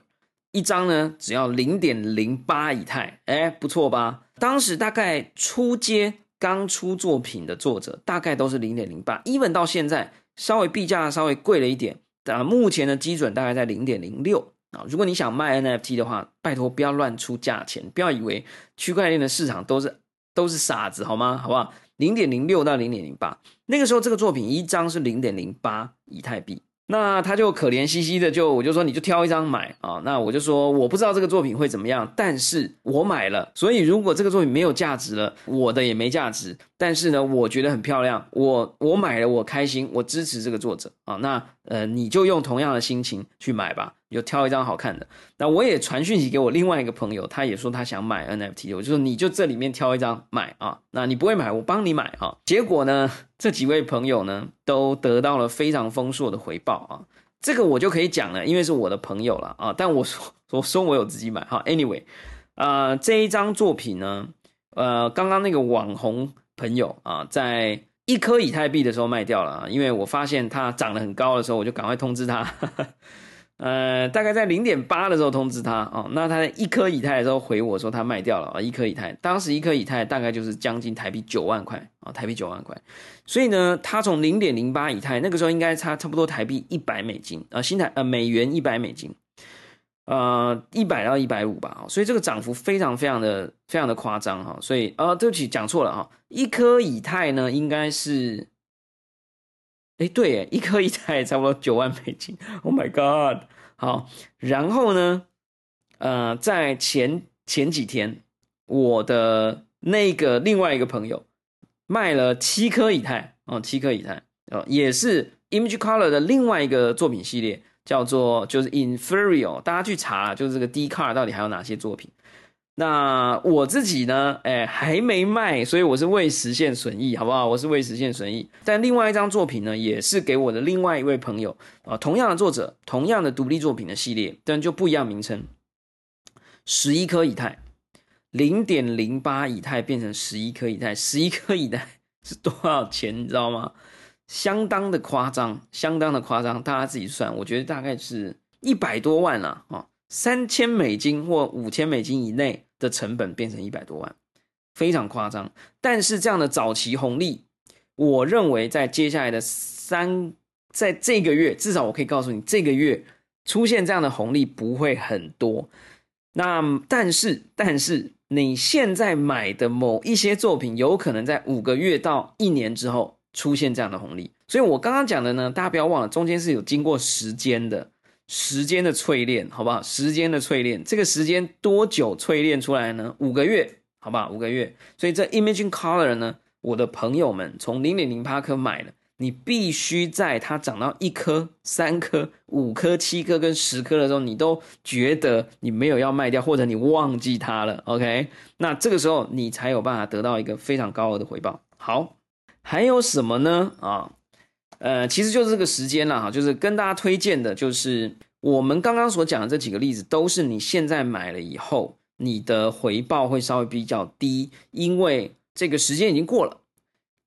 一张呢只要零点零八以太，哎，不错吧？当时大概初阶刚出作品的作者，大概都是零点零八，even 到现在稍微币价稍微贵了一点。啊，目前的基准大概在零点零六啊。如果你想卖 NFT 的话，拜托不要乱出价钱，不要以为区块链的市场都是都是傻子，好吗？好不好？零点零六到零点零八，那个时候这个作品一张是零点零八以太币。那他就可怜兮兮的，就我就说你就挑一张买啊。那我就说我不知道这个作品会怎么样，但是我买了。所以如果这个作品没有价值了，我的也没价值。但是呢，我觉得很漂亮，我我买了，我开心，我支持这个作者啊。那呃，你就用同样的心情去买吧。有挑一张好看的，那我也传讯息给我另外一个朋友，他也说他想买 NFT，我就说你就这里面挑一张买啊，那你不会买，我帮你买啊。结果呢，这几位朋友呢都得到了非常丰硕的回报啊，这个我就可以讲了，因为是我的朋友了啊。但我说我说我有自己买哈，Anyway，呃，这一张作品呢，呃，刚刚那个网红朋友啊，在一颗以太币的时候卖掉了啊，因为我发现它涨得很高的时候，我就赶快通知他。呃，大概在零点八的时候通知他哦，那他一颗以太的时候回我说他卖掉了啊，一颗以太，当时一颗以太大概就是将近台币九万块啊，台币九万块，所以呢，他从零点零八以太那个时候应该差差不多台币一百美金啊，新台呃美元一百美金，呃一百到一百五吧，所以这个涨幅非常非常的非常的夸张哈，所以呃对不起讲错了哈，一颗以太呢应该是。哎，对，一颗一台差不多九万美金。Oh my god！好，然后呢，呃，在前前几天，我的那个另外一个朋友卖了七颗以太，哦，七颗以太，哦，也是 Image Color 的另外一个作品系列，叫做就是 Inferior，大家去查，就是这个 D Car 到底还有哪些作品。那我自己呢？哎，还没卖，所以我是未实现损益，好不好？我是未实现损益。但另外一张作品呢，也是给我的另外一位朋友啊，同样的作者，同样的独立作品的系列，但就不一样名称。十一颗以太，零点零八以太变成十一颗以太，十一颗以太 是多少钱？你知道吗？相当的夸张，相当的夸张，大家自己算。我觉得大概是一百多万了啊。三千美金或五千美金以内的成本变成一百多万，非常夸张。但是这样的早期红利，我认为在接下来的三，在这个月，至少我可以告诉你，这个月出现这样的红利不会很多。那但是，但是你现在买的某一些作品，有可能在五个月到一年之后出现这样的红利。所以我刚刚讲的呢，大家不要忘了，中间是有经过时间的。时间的淬炼，好不好？时间的淬炼，这个时间多久淬炼出来呢？五个月，好不好？五个月。所以这 Imaging Color 呢，我的朋友们从零点零八颗买了，你必须在它涨到一颗、三颗、五颗、七颗跟十颗的时候，你都觉得你没有要卖掉，或者你忘记它了。OK，那这个时候你才有办法得到一个非常高额的回报。好，还有什么呢？啊？呃，其实就是这个时间了哈，就是跟大家推荐的，就是我们刚刚所讲的这几个例子，都是你现在买了以后，你的回报会稍微比较低，因为这个时间已经过了。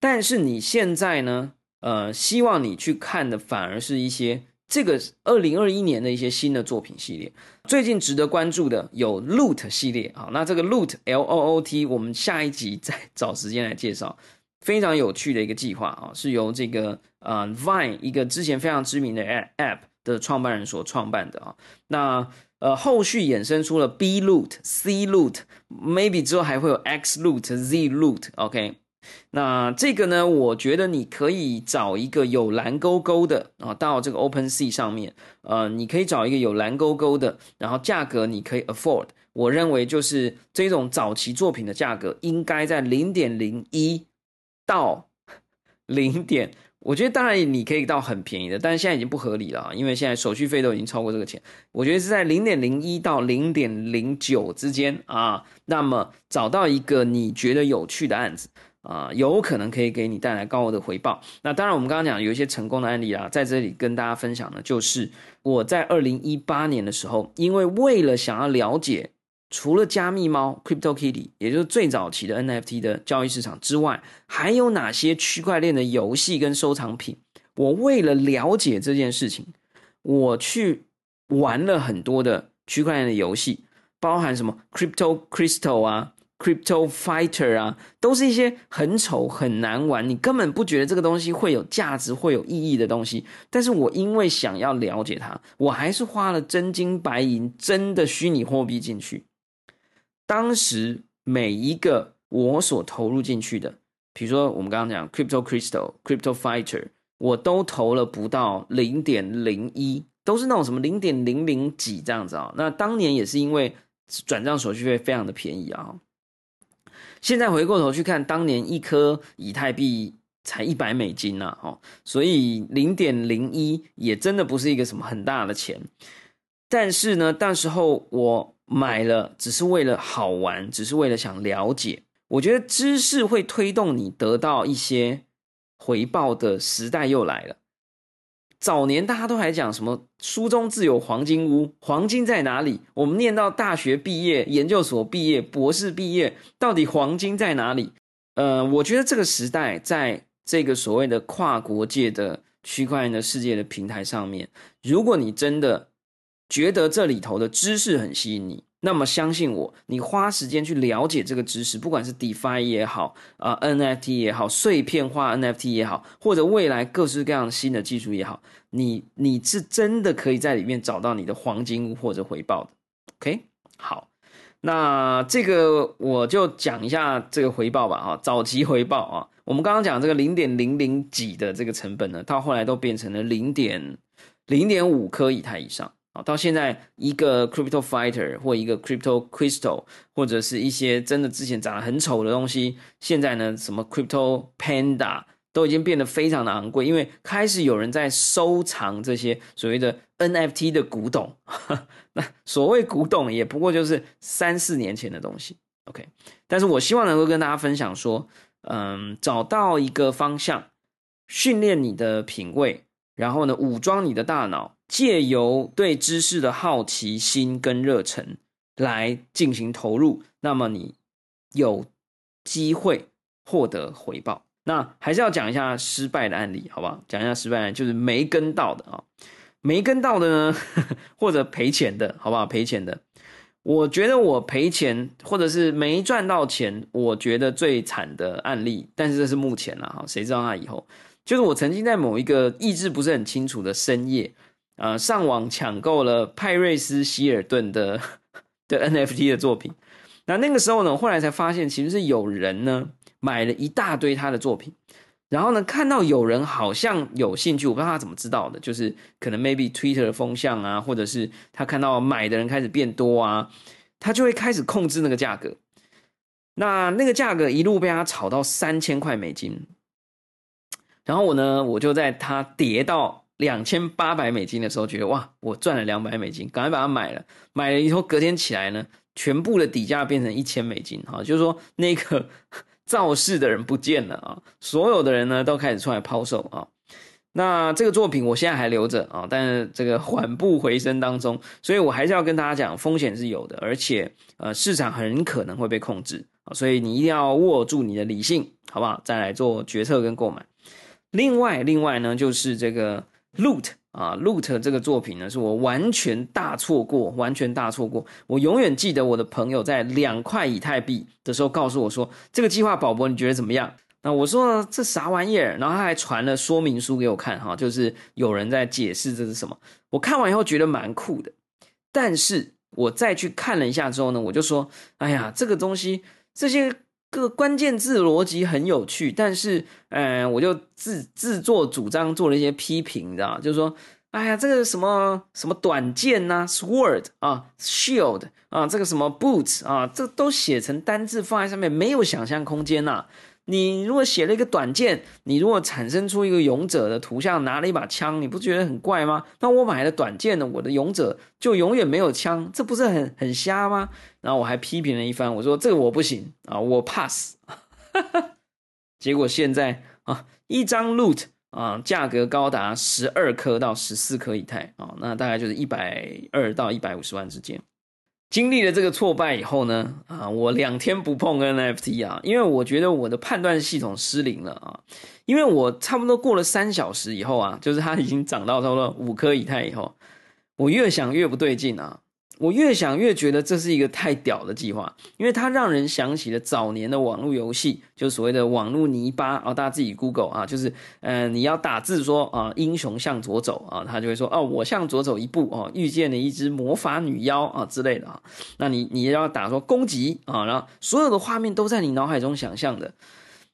但是你现在呢，呃，希望你去看的反而是一些这个二零二一年的一些新的作品系列。最近值得关注的有 Loot 系列啊，那这个 Loot L O O T，我们下一集再 找时间来介绍。非常有趣的一个计划啊，是由这个呃 Vine 一个之前非常知名的 App 的创办人所创办的啊。那呃，后续衍生出了 B loot、C loot，maybe 之后还会有 X loot、Z loot，OK。那这个呢，我觉得你可以找一个有蓝勾勾的啊，到这个 Open Sea 上面，呃，你可以找一个有蓝勾勾的，然后价格你可以 afford。我认为就是这种早期作品的价格应该在零点零一到零点。我觉得当然你可以到很便宜的，但是现在已经不合理了，因为现在手续费都已经超过这个钱。我觉得是在零点零一到零点零九之间啊，那么找到一个你觉得有趣的案子啊，有可能可以给你带来高额的回报。那当然，我们刚刚讲有一些成功的案例啊，在这里跟大家分享的，就是我在二零一八年的时候，因为为了想要了解。除了加密猫 （Crypto Kitty），也就是最早期的 NFT 的交易市场之外，还有哪些区块链的游戏跟收藏品？我为了了解这件事情，我去玩了很多的区块链的游戏，包含什么 Crypto Crystal 啊、Crypto Fighter 啊，都是一些很丑、很难玩，你根本不觉得这个东西会有价值、会有意义的东西。但是我因为想要了解它，我还是花了真金白银、真的虚拟货币进去。当时每一个我所投入进去的，比如说我们刚刚讲 Crypto Crystal、Crypto Fighter，我都投了不到零点零一，都是那种什么零点零零几这样子啊。那当年也是因为转账手续费非常的便宜啊。现在回过头去看，当年一颗以太币才一百美金呐，哦，所以零点零一也真的不是一个什么很大的钱。但是呢，那时候我。买了只是为了好玩，只是为了想了解。我觉得知识会推动你得到一些回报的时代又来了。早年大家都还讲什么“书中自有黄金屋”，黄金在哪里？我们念到大学毕业、研究所毕业、博士毕业，到底黄金在哪里？呃，我觉得这个时代在这个所谓的跨国界的区块链的世界的平台上面，如果你真的。觉得这里头的知识很吸引你，那么相信我，你花时间去了解这个知识，不管是 DeFi 也好，啊 NFT 也好，碎片化 NFT 也好，或者未来各式各样新的技术也好，你你是真的可以在里面找到你的黄金屋或者回报的。OK，好，那这个我就讲一下这个回报吧。啊，早期回报啊，我们刚刚讲这个零点零零几的这个成本呢，到后来都变成了零点零点五颗以太以上。啊，到现在一个 Crypto Fighter 或一个 Crypto Crystal，或者是一些真的之前长得很丑的东西，现在呢，什么 Crypto Panda 都已经变得非常的昂贵，因为开始有人在收藏这些所谓的 NFT 的古董。那所谓古董，也不过就是三四年前的东西。OK，但是我希望能够跟大家分享说，嗯，找到一个方向，训练你的品味，然后呢，武装你的大脑。借由对知识的好奇心跟热忱来进行投入，那么你有机会获得回报。那还是要讲一下失败的案例，好不好？讲一下失败案例，就是没跟到的啊，没跟到的呢，或者赔钱的，好不好？赔钱的，我觉得我赔钱或者是没赚到钱，我觉得最惨的案例，但是这是目前了哈，谁知道他以后？就是我曾经在某一个意志不是很清楚的深夜。呃，上网抢购了派瑞斯希尔顿的的 NFT 的作品，那那个时候呢，后来才发现其实是有人呢买了一大堆他的作品，然后呢看到有人好像有兴趣，我不知道他怎么知道的，就是可能 maybe Twitter 的风向啊，或者是他看到买的人开始变多啊，他就会开始控制那个价格，那那个价格一路被他炒到三千块美金，然后我呢，我就在它跌到。两千八百美金的时候，觉得哇，我赚了两百美金，赶快把它买了。买了以后，隔天起来呢，全部的底价变成一千美金，哈，就是说那个 造势的人不见了啊，所有的人呢都开始出来抛售啊。那这个作品我现在还留着啊，但是这个缓步回升当中，所以我还是要跟大家讲，风险是有的，而且呃，市场很可能会被控制啊，所以你一定要握住你的理性，好不好？再来做决策跟购买。另外，另外呢，就是这个。Loot 啊，Loot 这个作品呢，是我完全大错过，完全大错过。我永远记得我的朋友在两块以太币的时候告诉我说：“这个计划，宝宝你觉得怎么样？”那我说：“这啥玩意儿？”然后他还传了说明书给我看，哈，就是有人在解释这是什么。我看完以后觉得蛮酷的，但是我再去看了一下之后呢，我就说，哎呀，这个东西这些个关键字逻辑很有趣，但是，嗯，我就自自作主张做了一些批评，你知道就是说，哎呀，这个什么什么短剑呐，sword 啊，shield 啊，这个什么 boots 啊，这都写成单字放在上面，没有想象空间呐。你如果写了一个短剑，你如果产生出一个勇者的图像，拿了一把枪，你不觉得很怪吗？那我买了短剑呢，我的勇者就永远没有枪，这不是很很瞎吗？然后我还批评了一番，我说这个我不行啊，我 pass。结果现在啊，一张 loot 啊，价格高达十二颗到十四颗以太啊，那大概就是一百二到一百五十万之间。经历了这个挫败以后呢，啊，我两天不碰 NFT 啊，因为我觉得我的判断系统失灵了啊，因为我差不多过了三小时以后啊，就是它已经涨到差不多五颗以太以后，我越想越不对劲啊。我越想越觉得这是一个太屌的计划，因为它让人想起了早年的网络游戏，就所谓的网络泥巴啊。大家自己 Google 啊，就是嗯，你要打字说啊，英雄向左走啊，他就会说哦，我向左走一步哦，遇见了一只魔法女妖啊之类的啊。那你你要打说攻击啊，然后所有的画面都在你脑海中想象的。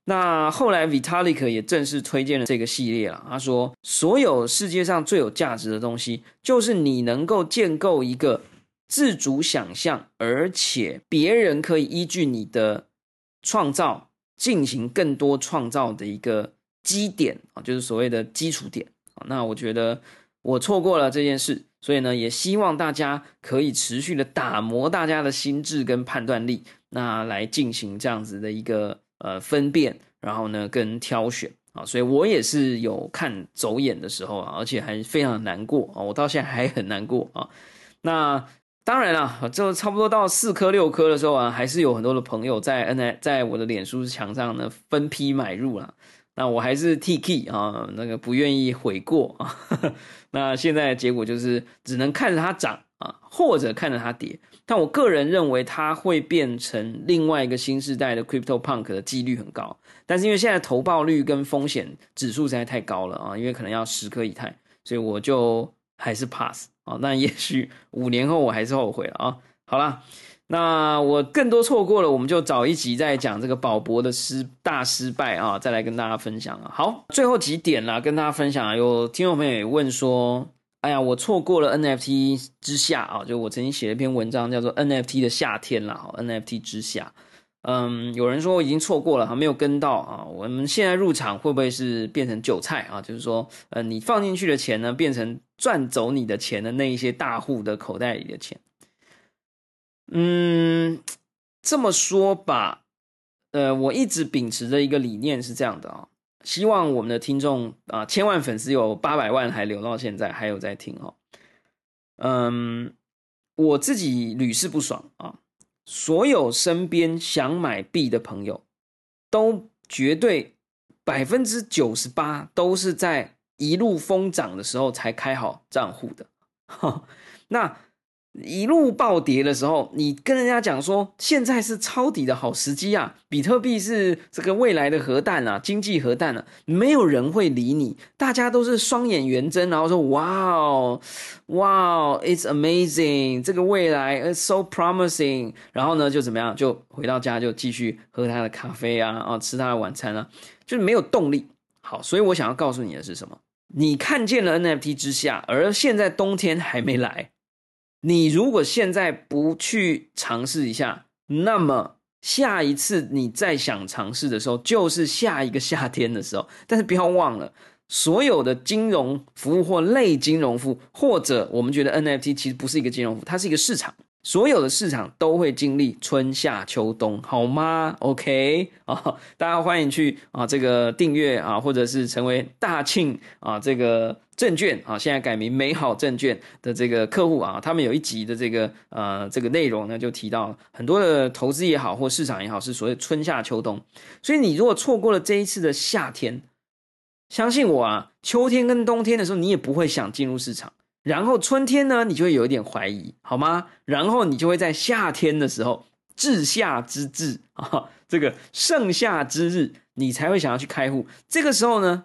那后来 Vitalik 也正式推荐了这个系列了，他说，所有世界上最有价值的东西，就是你能够建构一个。自主想象，而且别人可以依据你的创造进行更多创造的一个基点啊，就是所谓的基础点啊。那我觉得我错过了这件事，所以呢，也希望大家可以持续的打磨大家的心智跟判断力，那来进行这样子的一个呃分辨，然后呢跟挑选啊。所以我也是有看走眼的时候啊，而且还非常难过啊，我到现在还很难过啊。那。当然了，就差不多到四颗六颗的时候啊，还是有很多的朋友在 N 在我的脸书墙上呢分批买入了。那我还是 T K 啊，那个不愿意悔过啊。那现在结果就是只能看着它涨啊，或者看着它跌。但我个人认为它会变成另外一个新时代的 Crypto Punk 的几率很高。但是因为现在投报率跟风险指数实在太高了啊，因为可能要十颗以太，所以我就还是 pass。哦，那也许五年后我还是后悔了啊。好了，那我更多错过了，我们就找一集再讲这个宝博的失大失败啊，再来跟大家分享啊。好，最后几点啦，跟大家分享啊。有听众朋友也问说，哎呀，我错过了 NFT 之下啊，就我曾经写了一篇文章，叫做 NFT 的夏天啦，，NFT 之下。嗯，有人说已经错过了，还没有跟到啊。我们现在入场会不会是变成韭菜啊？就是说，呃，你放进去的钱呢，变成赚走你的钱的那一些大户的口袋里的钱。嗯，这么说吧，呃，我一直秉持的一个理念是这样的啊，希望我们的听众啊，千万粉丝有八百万还留到现在，还有在听哦。嗯，我自己屡试不爽啊。所有身边想买币的朋友，都绝对百分之九十八都是在一路疯涨的时候才开好账户的。那。一路暴跌的时候，你跟人家讲说现在是抄底的好时机啊，比特币是这个未来的核弹啊，经济核弹啊，没有人会理你，大家都是双眼圆睁，然后说哇哦，哇哦，it's amazing，这个未来 is so promising，然后呢就怎么样，就回到家就继续喝他的咖啡啊，啊，吃他的晚餐啊，就是没有动力。好，所以我想要告诉你的是什么？你看见了 NFT 之下，而现在冬天还没来。你如果现在不去尝试一下，那么下一次你再想尝试的时候，就是下一个夏天的时候。但是不要忘了，所有的金融服务或类金融服务，或者我们觉得 NFT 其实不是一个金融服务，它是一个市场。所有的市场都会经历春夏秋冬，好吗？OK 啊，大家欢迎去啊，这个订阅啊，或者是成为大庆啊这个证券啊，现在改名美好证券的这个客户啊，他们有一集的这个呃这个内容呢，就提到很多的投资也好，或市场也好，是所谓春夏秋冬。所以你如果错过了这一次的夏天，相信我啊，秋天跟冬天的时候，你也不会想进入市场。然后春天呢，你就会有一点怀疑，好吗？然后你就会在夏天的时候，至夏之至啊，这个盛夏之日，你才会想要去开户。这个时候呢，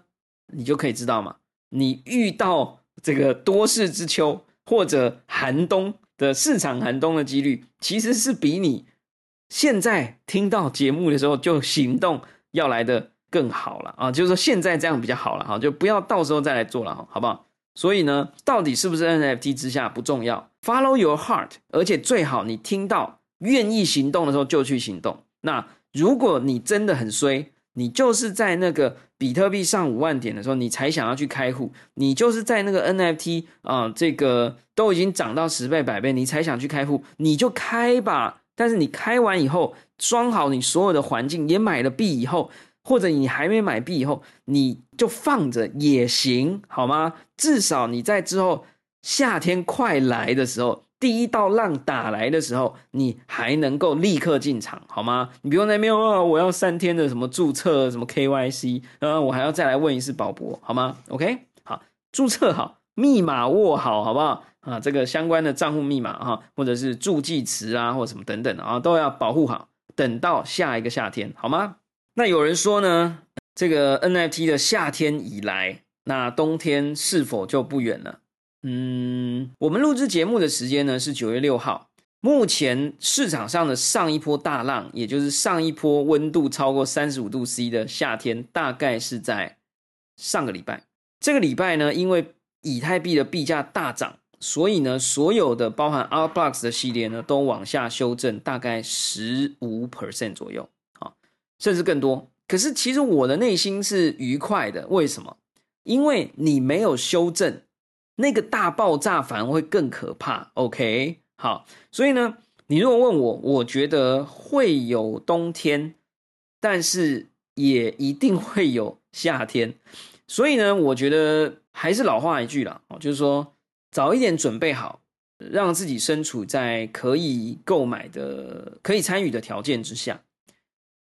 你就可以知道嘛，你遇到这个多事之秋或者寒冬，的市场寒冬的几率，其实是比你现在听到节目的时候就行动要来的更好了啊！就是说现在这样比较好了哈，就不要到时候再来做了哈，好不好？所以呢，到底是不是 NFT 之下不重要，Follow your heart，而且最好你听到愿意行动的时候就去行动。那如果你真的很衰，你就是在那个比特币上五万点的时候，你才想要去开户；你就是在那个 NFT 啊，这个都已经涨到十倍、百倍，你才想去开户，你就开吧。但是你开完以后，装好你所有的环境，也买了币以后。或者你还没买币以后，你就放着也行，好吗？至少你在之后夏天快来的时候，第一道浪打来的时候，你还能够立刻进场，好吗？你不用那边哦，我要三天的什么注册什么 KYC，呃，我还要再来问一次保博，好吗？OK，好，注册好，密码握好，好不好？啊，这个相关的账户密码哈，或者是助记词啊，或者什么等等啊，都要保护好，等到下一个夏天，好吗？那有人说呢，这个 NFT 的夏天已来，那冬天是否就不远了？嗯，我们录制节目的时间呢是九月六号，目前市场上的上一波大浪，也就是上一波温度超过三十五度 C 的夏天，大概是在上个礼拜。这个礼拜呢，因为以太币的币价大涨，所以呢，所有的包含 Art Blocks 的系列呢，都往下修正，大概十五 percent 左右。甚至更多，可是其实我的内心是愉快的。为什么？因为你没有修正，那个大爆炸反而会更可怕。OK，好，所以呢，你如果问我，我觉得会有冬天，但是也一定会有夏天。所以呢，我觉得还是老话一句啦，哦，就是说早一点准备好，让自己身处在可以购买的、可以参与的条件之下。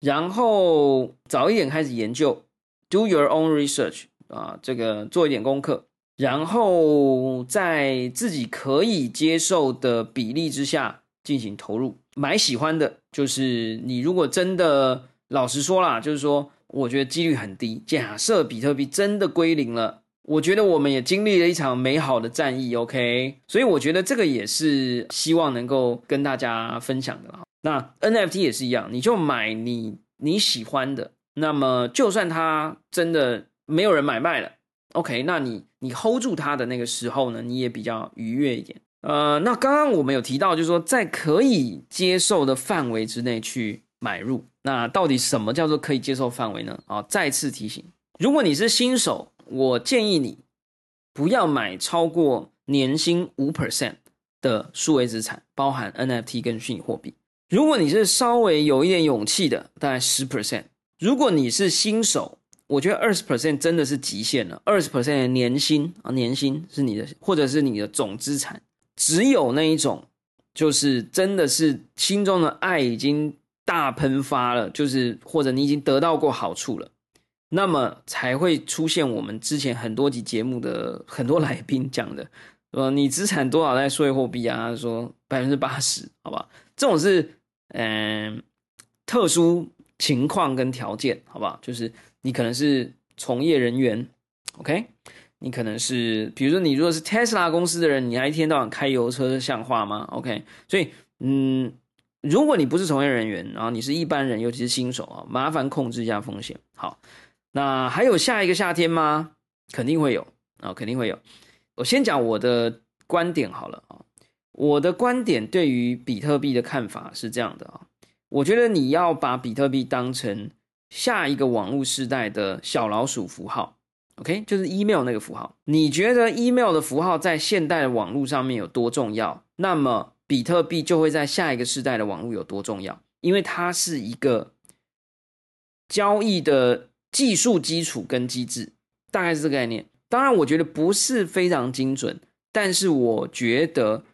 然后早一点开始研究，do your own research 啊，这个做一点功课，然后在自己可以接受的比例之下进行投入。买喜欢的，就是你如果真的老实说啦，就是说，我觉得几率很低。假设比特币真的归零了，我觉得我们也经历了一场美好的战役。OK，所以我觉得这个也是希望能够跟大家分享的那 NFT 也是一样，你就买你你喜欢的。那么就算它真的没有人买卖了，OK，那你你 hold 住它的那个时候呢，你也比较愉悦一点。呃，那刚刚我们有提到，就是说在可以接受的范围之内去买入。那到底什么叫做可以接受范围呢？啊，再次提醒，如果你是新手，我建议你不要买超过年薪五 percent 的数位资产，包含 NFT 跟虚拟货币。如果你是稍微有一点勇气的，大概十 percent；如果你是新手，我觉得二十 percent 真的是极限了。二十 percent 的年薪啊，年薪是你的，或者是你的总资产，只有那一种，就是真的是心中的爱已经大喷发了，就是或者你已经得到过好处了，那么才会出现我们之前很多集节目的很多来宾讲的，说你资产多少在数字货币啊？说百分之八十，好吧？这种是嗯特殊情况跟条件，好不好？就是你可能是从业人员，OK？你可能是，比如说你如果是 Tesla 公司的人，你还一天到晚开油车，像话吗？OK？所以嗯，如果你不是从业人员，然后你是一般人，尤其是新手啊，麻烦控制一下风险。好，那还有下一个夏天吗？肯定会有啊，肯定会有。我先讲我的观点好了。我的观点对于比特币的看法是这样的啊，我觉得你要把比特币当成下一个网络时代的小老鼠符号，OK，就是 email 那个符号。你觉得 email 的符号在现代的网络上面有多重要？那么比特币就会在下一个时代的网络有多重要？因为它是一个交易的技术基础跟机制，大概是这个概念。当然，我觉得不是非常精准，但是我觉得。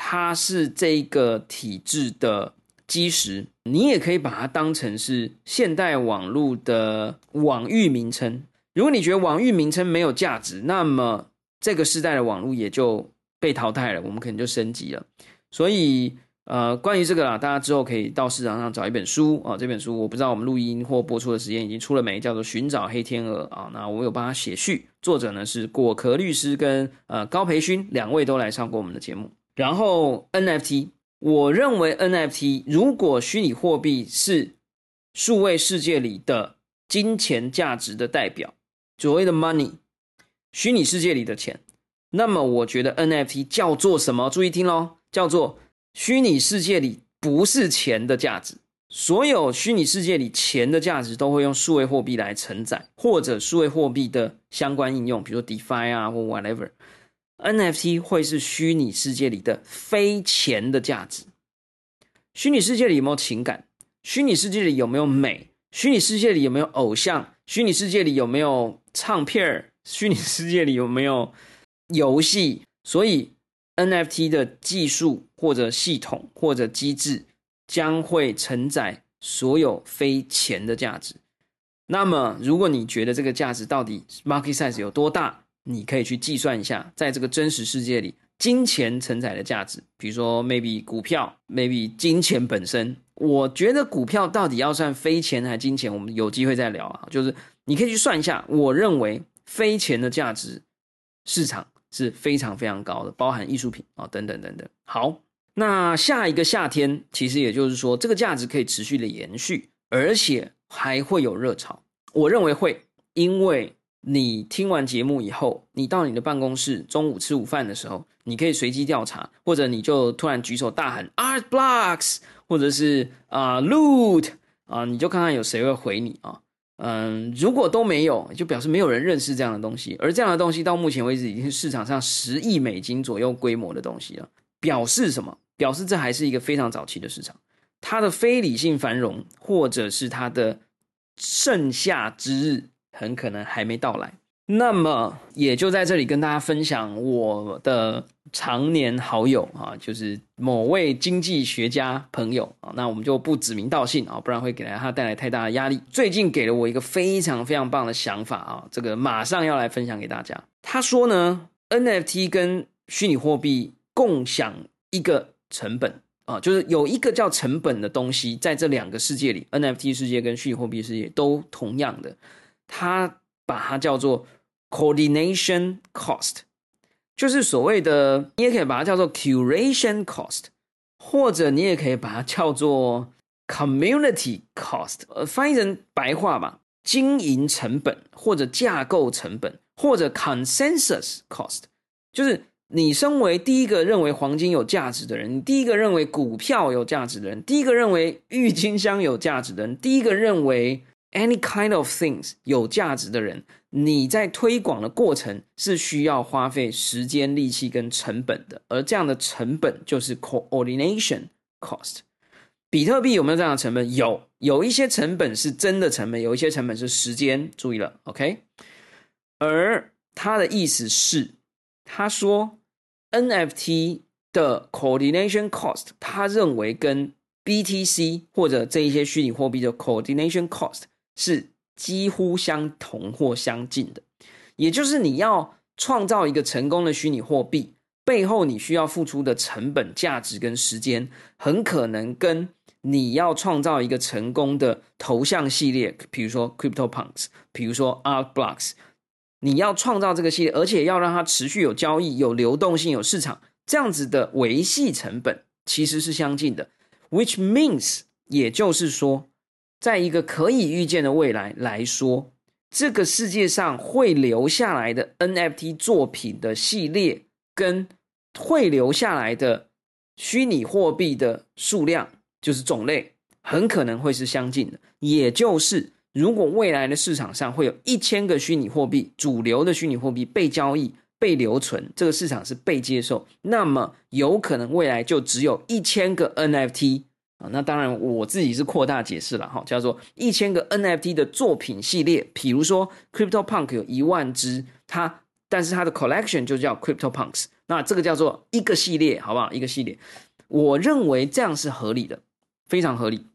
它是这个体制的基石，你也可以把它当成是现代网络的网域名称。如果你觉得网域名称没有价值，那么这个时代的网络也就被淘汰了，我们可能就升级了。所以，呃，关于这个啊，大家之后可以到市场上找一本书啊。这本书我不知道我们录音或播出的时间已经出了没，叫做《寻找黑天鹅》啊。那我有帮他写序，作者呢是果壳律师跟呃高培勋两位都来上过我们的节目。然后 NFT，我认为 NFT 如果虚拟货币是数位世界里的金钱价值的代表，所谓的 money，虚拟世界里的钱，那么我觉得 NFT 叫做什么？注意听喽，叫做虚拟世界里不是钱的价值。所有虚拟世界里钱的价值都会用数位货币来承载，或者数位货币的相关应用，比如说 DeFi 啊或 whatever。NFT 会是虚拟世界里的非钱的价值。虚拟世界里有没有情感？虚拟世界里有没有美？虚拟世界里有没有偶像？虚拟世界里有没有唱片？虚拟世界里有没有游戏？所以 NFT 的技术或者系统或者机制将会承载所有非钱的价值。那么，如果你觉得这个价值到底 market size 有多大？你可以去计算一下，在这个真实世界里，金钱承载的价值，比如说 maybe 股票，maybe 金钱本身。我觉得股票到底要算非钱还是金钱，我们有机会再聊啊。就是你可以去算一下，我认为非钱的价值市场是非常非常高的，包含艺术品啊等等等等。好，那下一个夏天，其实也就是说，这个价值可以持续的延续，而且还会有热潮。我认为会，因为。你听完节目以后，你到你的办公室中午吃午饭的时候，你可以随机调查，或者你就突然举手大喊 “Art Blocks” 或者是啊 “Loot” 啊，你就看看有谁会回你啊。嗯，如果都没有，就表示没有人认识这样的东西，而这样的东西到目前为止已经是市场上十亿美金左右规模的东西了。表示什么？表示这还是一个非常早期的市场，它的非理性繁荣，或者是它的盛夏之日。很可能还没到来，那么也就在这里跟大家分享我的常年好友啊，就是某位经济学家朋友啊，那我们就不指名道姓啊，不然会给他带来太大的压力。最近给了我一个非常非常棒的想法啊，这个马上要来分享给大家。他说呢，NFT 跟虚拟货币共享一个成本啊，就是有一个叫成本的东西，在这两个世界里，NFT 世界跟虚拟货币世界都同样的。他把它叫做 coordination cost，就是所谓的，你也可以把它叫做 curation cost，或者你也可以把它叫做 community cost，呃，翻译成白话吧，经营成本或者架构成本或者 consensus cost，就是你身为第一个认为黄金有价值的人，第一个认为股票有价值的人，第一个认为郁金香有价值的人，第一个认为。Any kind of things 有价值的人，你在推广的过程是需要花费时间、力气跟成本的，而这样的成本就是 coordination cost。比特币有没有这样的成本？有，有一些成本是真的成本，有一些成本是时间。注意了，OK。而他的意思是，他说 NFT 的 coordination cost，他认为跟 BTC 或者这一些虚拟货币的 coordination cost。是几乎相同或相近的，也就是你要创造一个成功的虚拟货币，背后你需要付出的成本、价值跟时间，很可能跟你要创造一个成功的头像系列，比如说 Crypto Punks，比如说 Art Blocks，你要创造这个系列，而且要让它持续有交易、有流动性、有市场，这样子的维系成本其实是相近的，which means，也就是说。在一个可以预见的未来来说，这个世界上会留下来的 NFT 作品的系列，跟会留下来的虚拟货币的数量，就是种类，很可能会是相近的。也就是，如果未来的市场上会有一千个虚拟货币，主流的虚拟货币被交易、被留存，这个市场是被接受，那么有可能未来就只有一千个 NFT。啊，那当然，我自己是扩大解释了哈，叫做一千个 NFT 的作品系列，比如说 Crypto Punk 有一万只，它但是它的 collection 就叫 Crypto Punks，那这个叫做一个系列，好不好？一个系列，我认为这样是合理的，非常合理。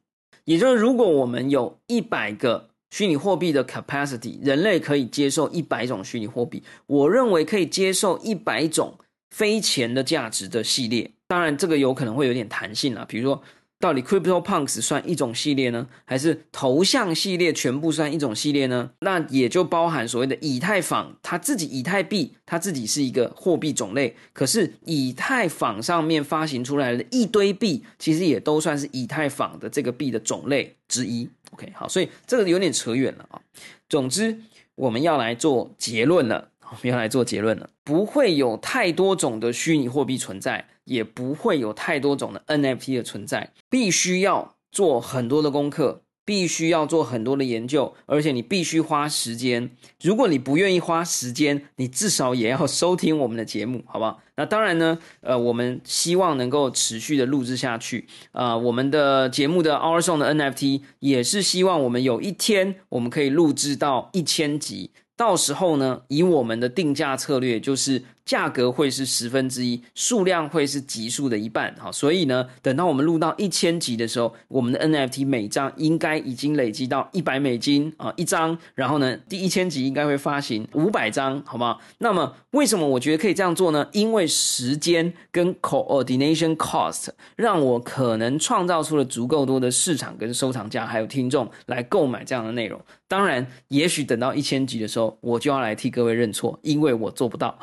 也就是如果我们有一百个虚拟货币的 capacity，人类可以接受一百种虚拟货币，我认为可以接受一百种非钱的价值的系列。当然，这个有可能会有点弹性啊，比如说。到底 Crypto Punks 算一种系列呢，还是头像系列全部算一种系列呢？那也就包含所谓的以太坊，它自己以太币，它自己是一个货币种类。可是以太坊上面发行出来的一堆币，其实也都算是以太坊的这个币的种类之一。OK，好，所以这个有点扯远了啊。总之，我们要来做结论了。我们要来做结论了，不会有太多种的虚拟货币存在，也不会有太多种的 NFT 的存在，必须要做很多的功课。必须要做很多的研究，而且你必须花时间。如果你不愿意花时间，你至少也要收听我们的节目，好不好？那当然呢，呃，我们希望能够持续的录制下去。啊，我们的节目的 Our Song 的 NFT 也是希望我们有一天我们可以录制到一千集。到时候呢，以我们的定价策略，就是价格会是十分之一，数量会是集数的一半，好，所以呢，等到我们录到一千集的时候，我们的 NFT 每张应该已经累积到一百美金啊一张，然后呢，第一千集应该会发行五百张，好吗？那么为什么我觉得可以这样做呢？因为时间跟 coordination cost 让我可能创造出了足够多的市场跟收藏家还有听众来购买这样的内容。当然，也许等到一千集的时候，我就要来替各位认错，因为我做不到。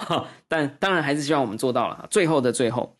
但当然还是希望我们做到了。最后的最后，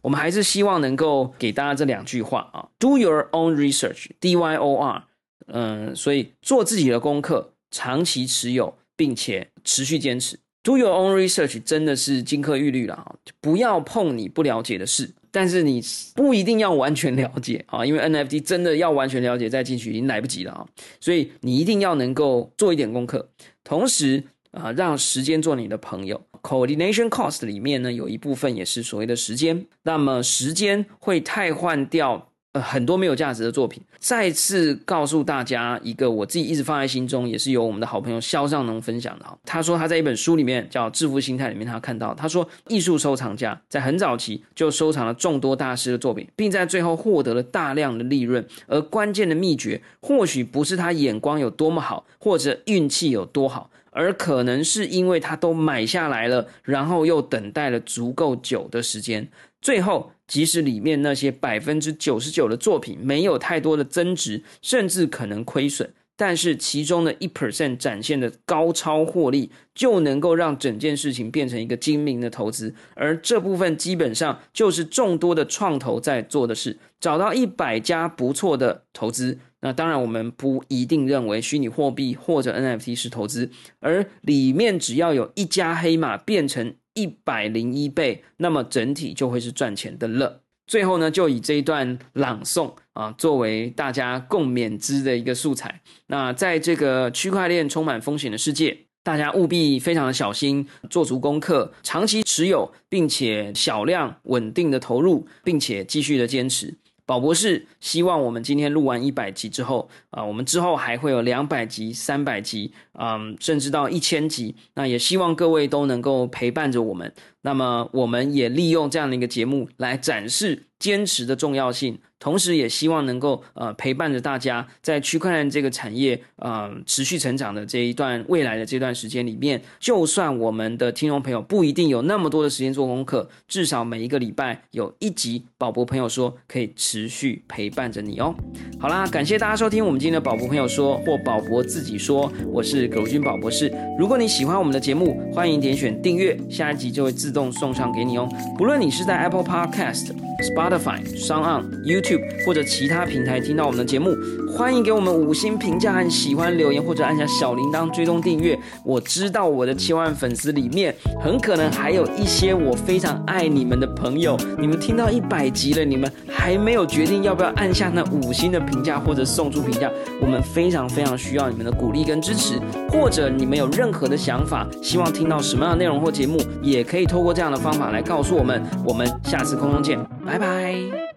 我们还是希望能够给大家这两句话啊：Do your own research，D Y O R。嗯，所以做自己的功课，长期持有，并且持续坚持。Do your own research 真的是金科玉律了啊！不要碰你不了解的事。但是你不一定要完全了解啊，因为 NFT 真的要完全了解再进去已经来不及了啊，所以你一定要能够做一点功课，同时啊，让时间做你的朋友。Coordination cost 里面呢，有一部分也是所谓的时间，那么时间会替换掉。呃，很多没有价值的作品。再次告诉大家一个我自己一直放在心中，也是由我们的好朋友肖尚能分享的哈。他说他在一本书里面叫《致富心态》里面，他看到他说，艺术收藏家在很早期就收藏了众多大师的作品，并在最后获得了大量的利润。而关键的秘诀，或许不是他眼光有多么好，或者运气有多好，而可能是因为他都买下来了，然后又等待了足够久的时间。最后，即使里面那些百分之九十九的作品没有太多的增值，甚至可能亏损，但是其中的一 percent 展现的高超获利，就能够让整件事情变成一个精明的投资。而这部分基本上就是众多的创投在做的事。找到一百家不错的投资，那当然我们不一定认为虚拟货币或者 NFT 是投资，而里面只要有一家黑马变成。一百零一倍，那么整体就会是赚钱的了。最后呢，就以这一段朗诵啊，作为大家共勉之的一个素材。那在这个区块链充满风险的世界，大家务必非常的小心，做足功课，长期持有，并且小量稳定的投入，并且继续的坚持。宝博士希望我们今天录完一百集之后啊，我们之后还会有两百集、三百集，嗯，甚至到一千集。那也希望各位都能够陪伴着我们。那么，我们也利用这样的一个节目来展示坚持的重要性。同时，也希望能够呃陪伴着大家，在区块链这个产业呃持续成长的这一段未来的这段时间里面，就算我们的听众朋友不一定有那么多的时间做功课，至少每一个礼拜有一集宝博朋友说可以持续陪伴着你哦。好啦，感谢大家收听我们今天的宝博朋友说或宝博自己说，我是葛如君宝博士。如果你喜欢我们的节目，欢迎点选订阅，下一集就会自动送上给你哦。不论你是在 Apple Podcast。Spotify、song on you Tube 或者其他平台听到我们的节目，欢迎给我们五星评价和喜欢留言，或者按下小铃铛追踪订阅。我知道我的七万粉丝里面，很可能还有一些我非常爱你们的朋友。你们听到一百集了，你们还没有决定要不要按下那五星的评价或者送出评价，我们非常非常需要你们的鼓励跟支持。或者你们有任何的想法，希望听到什么样的内容或节目，也可以透过这样的方法来告诉我们。我们下次空中见。拜拜。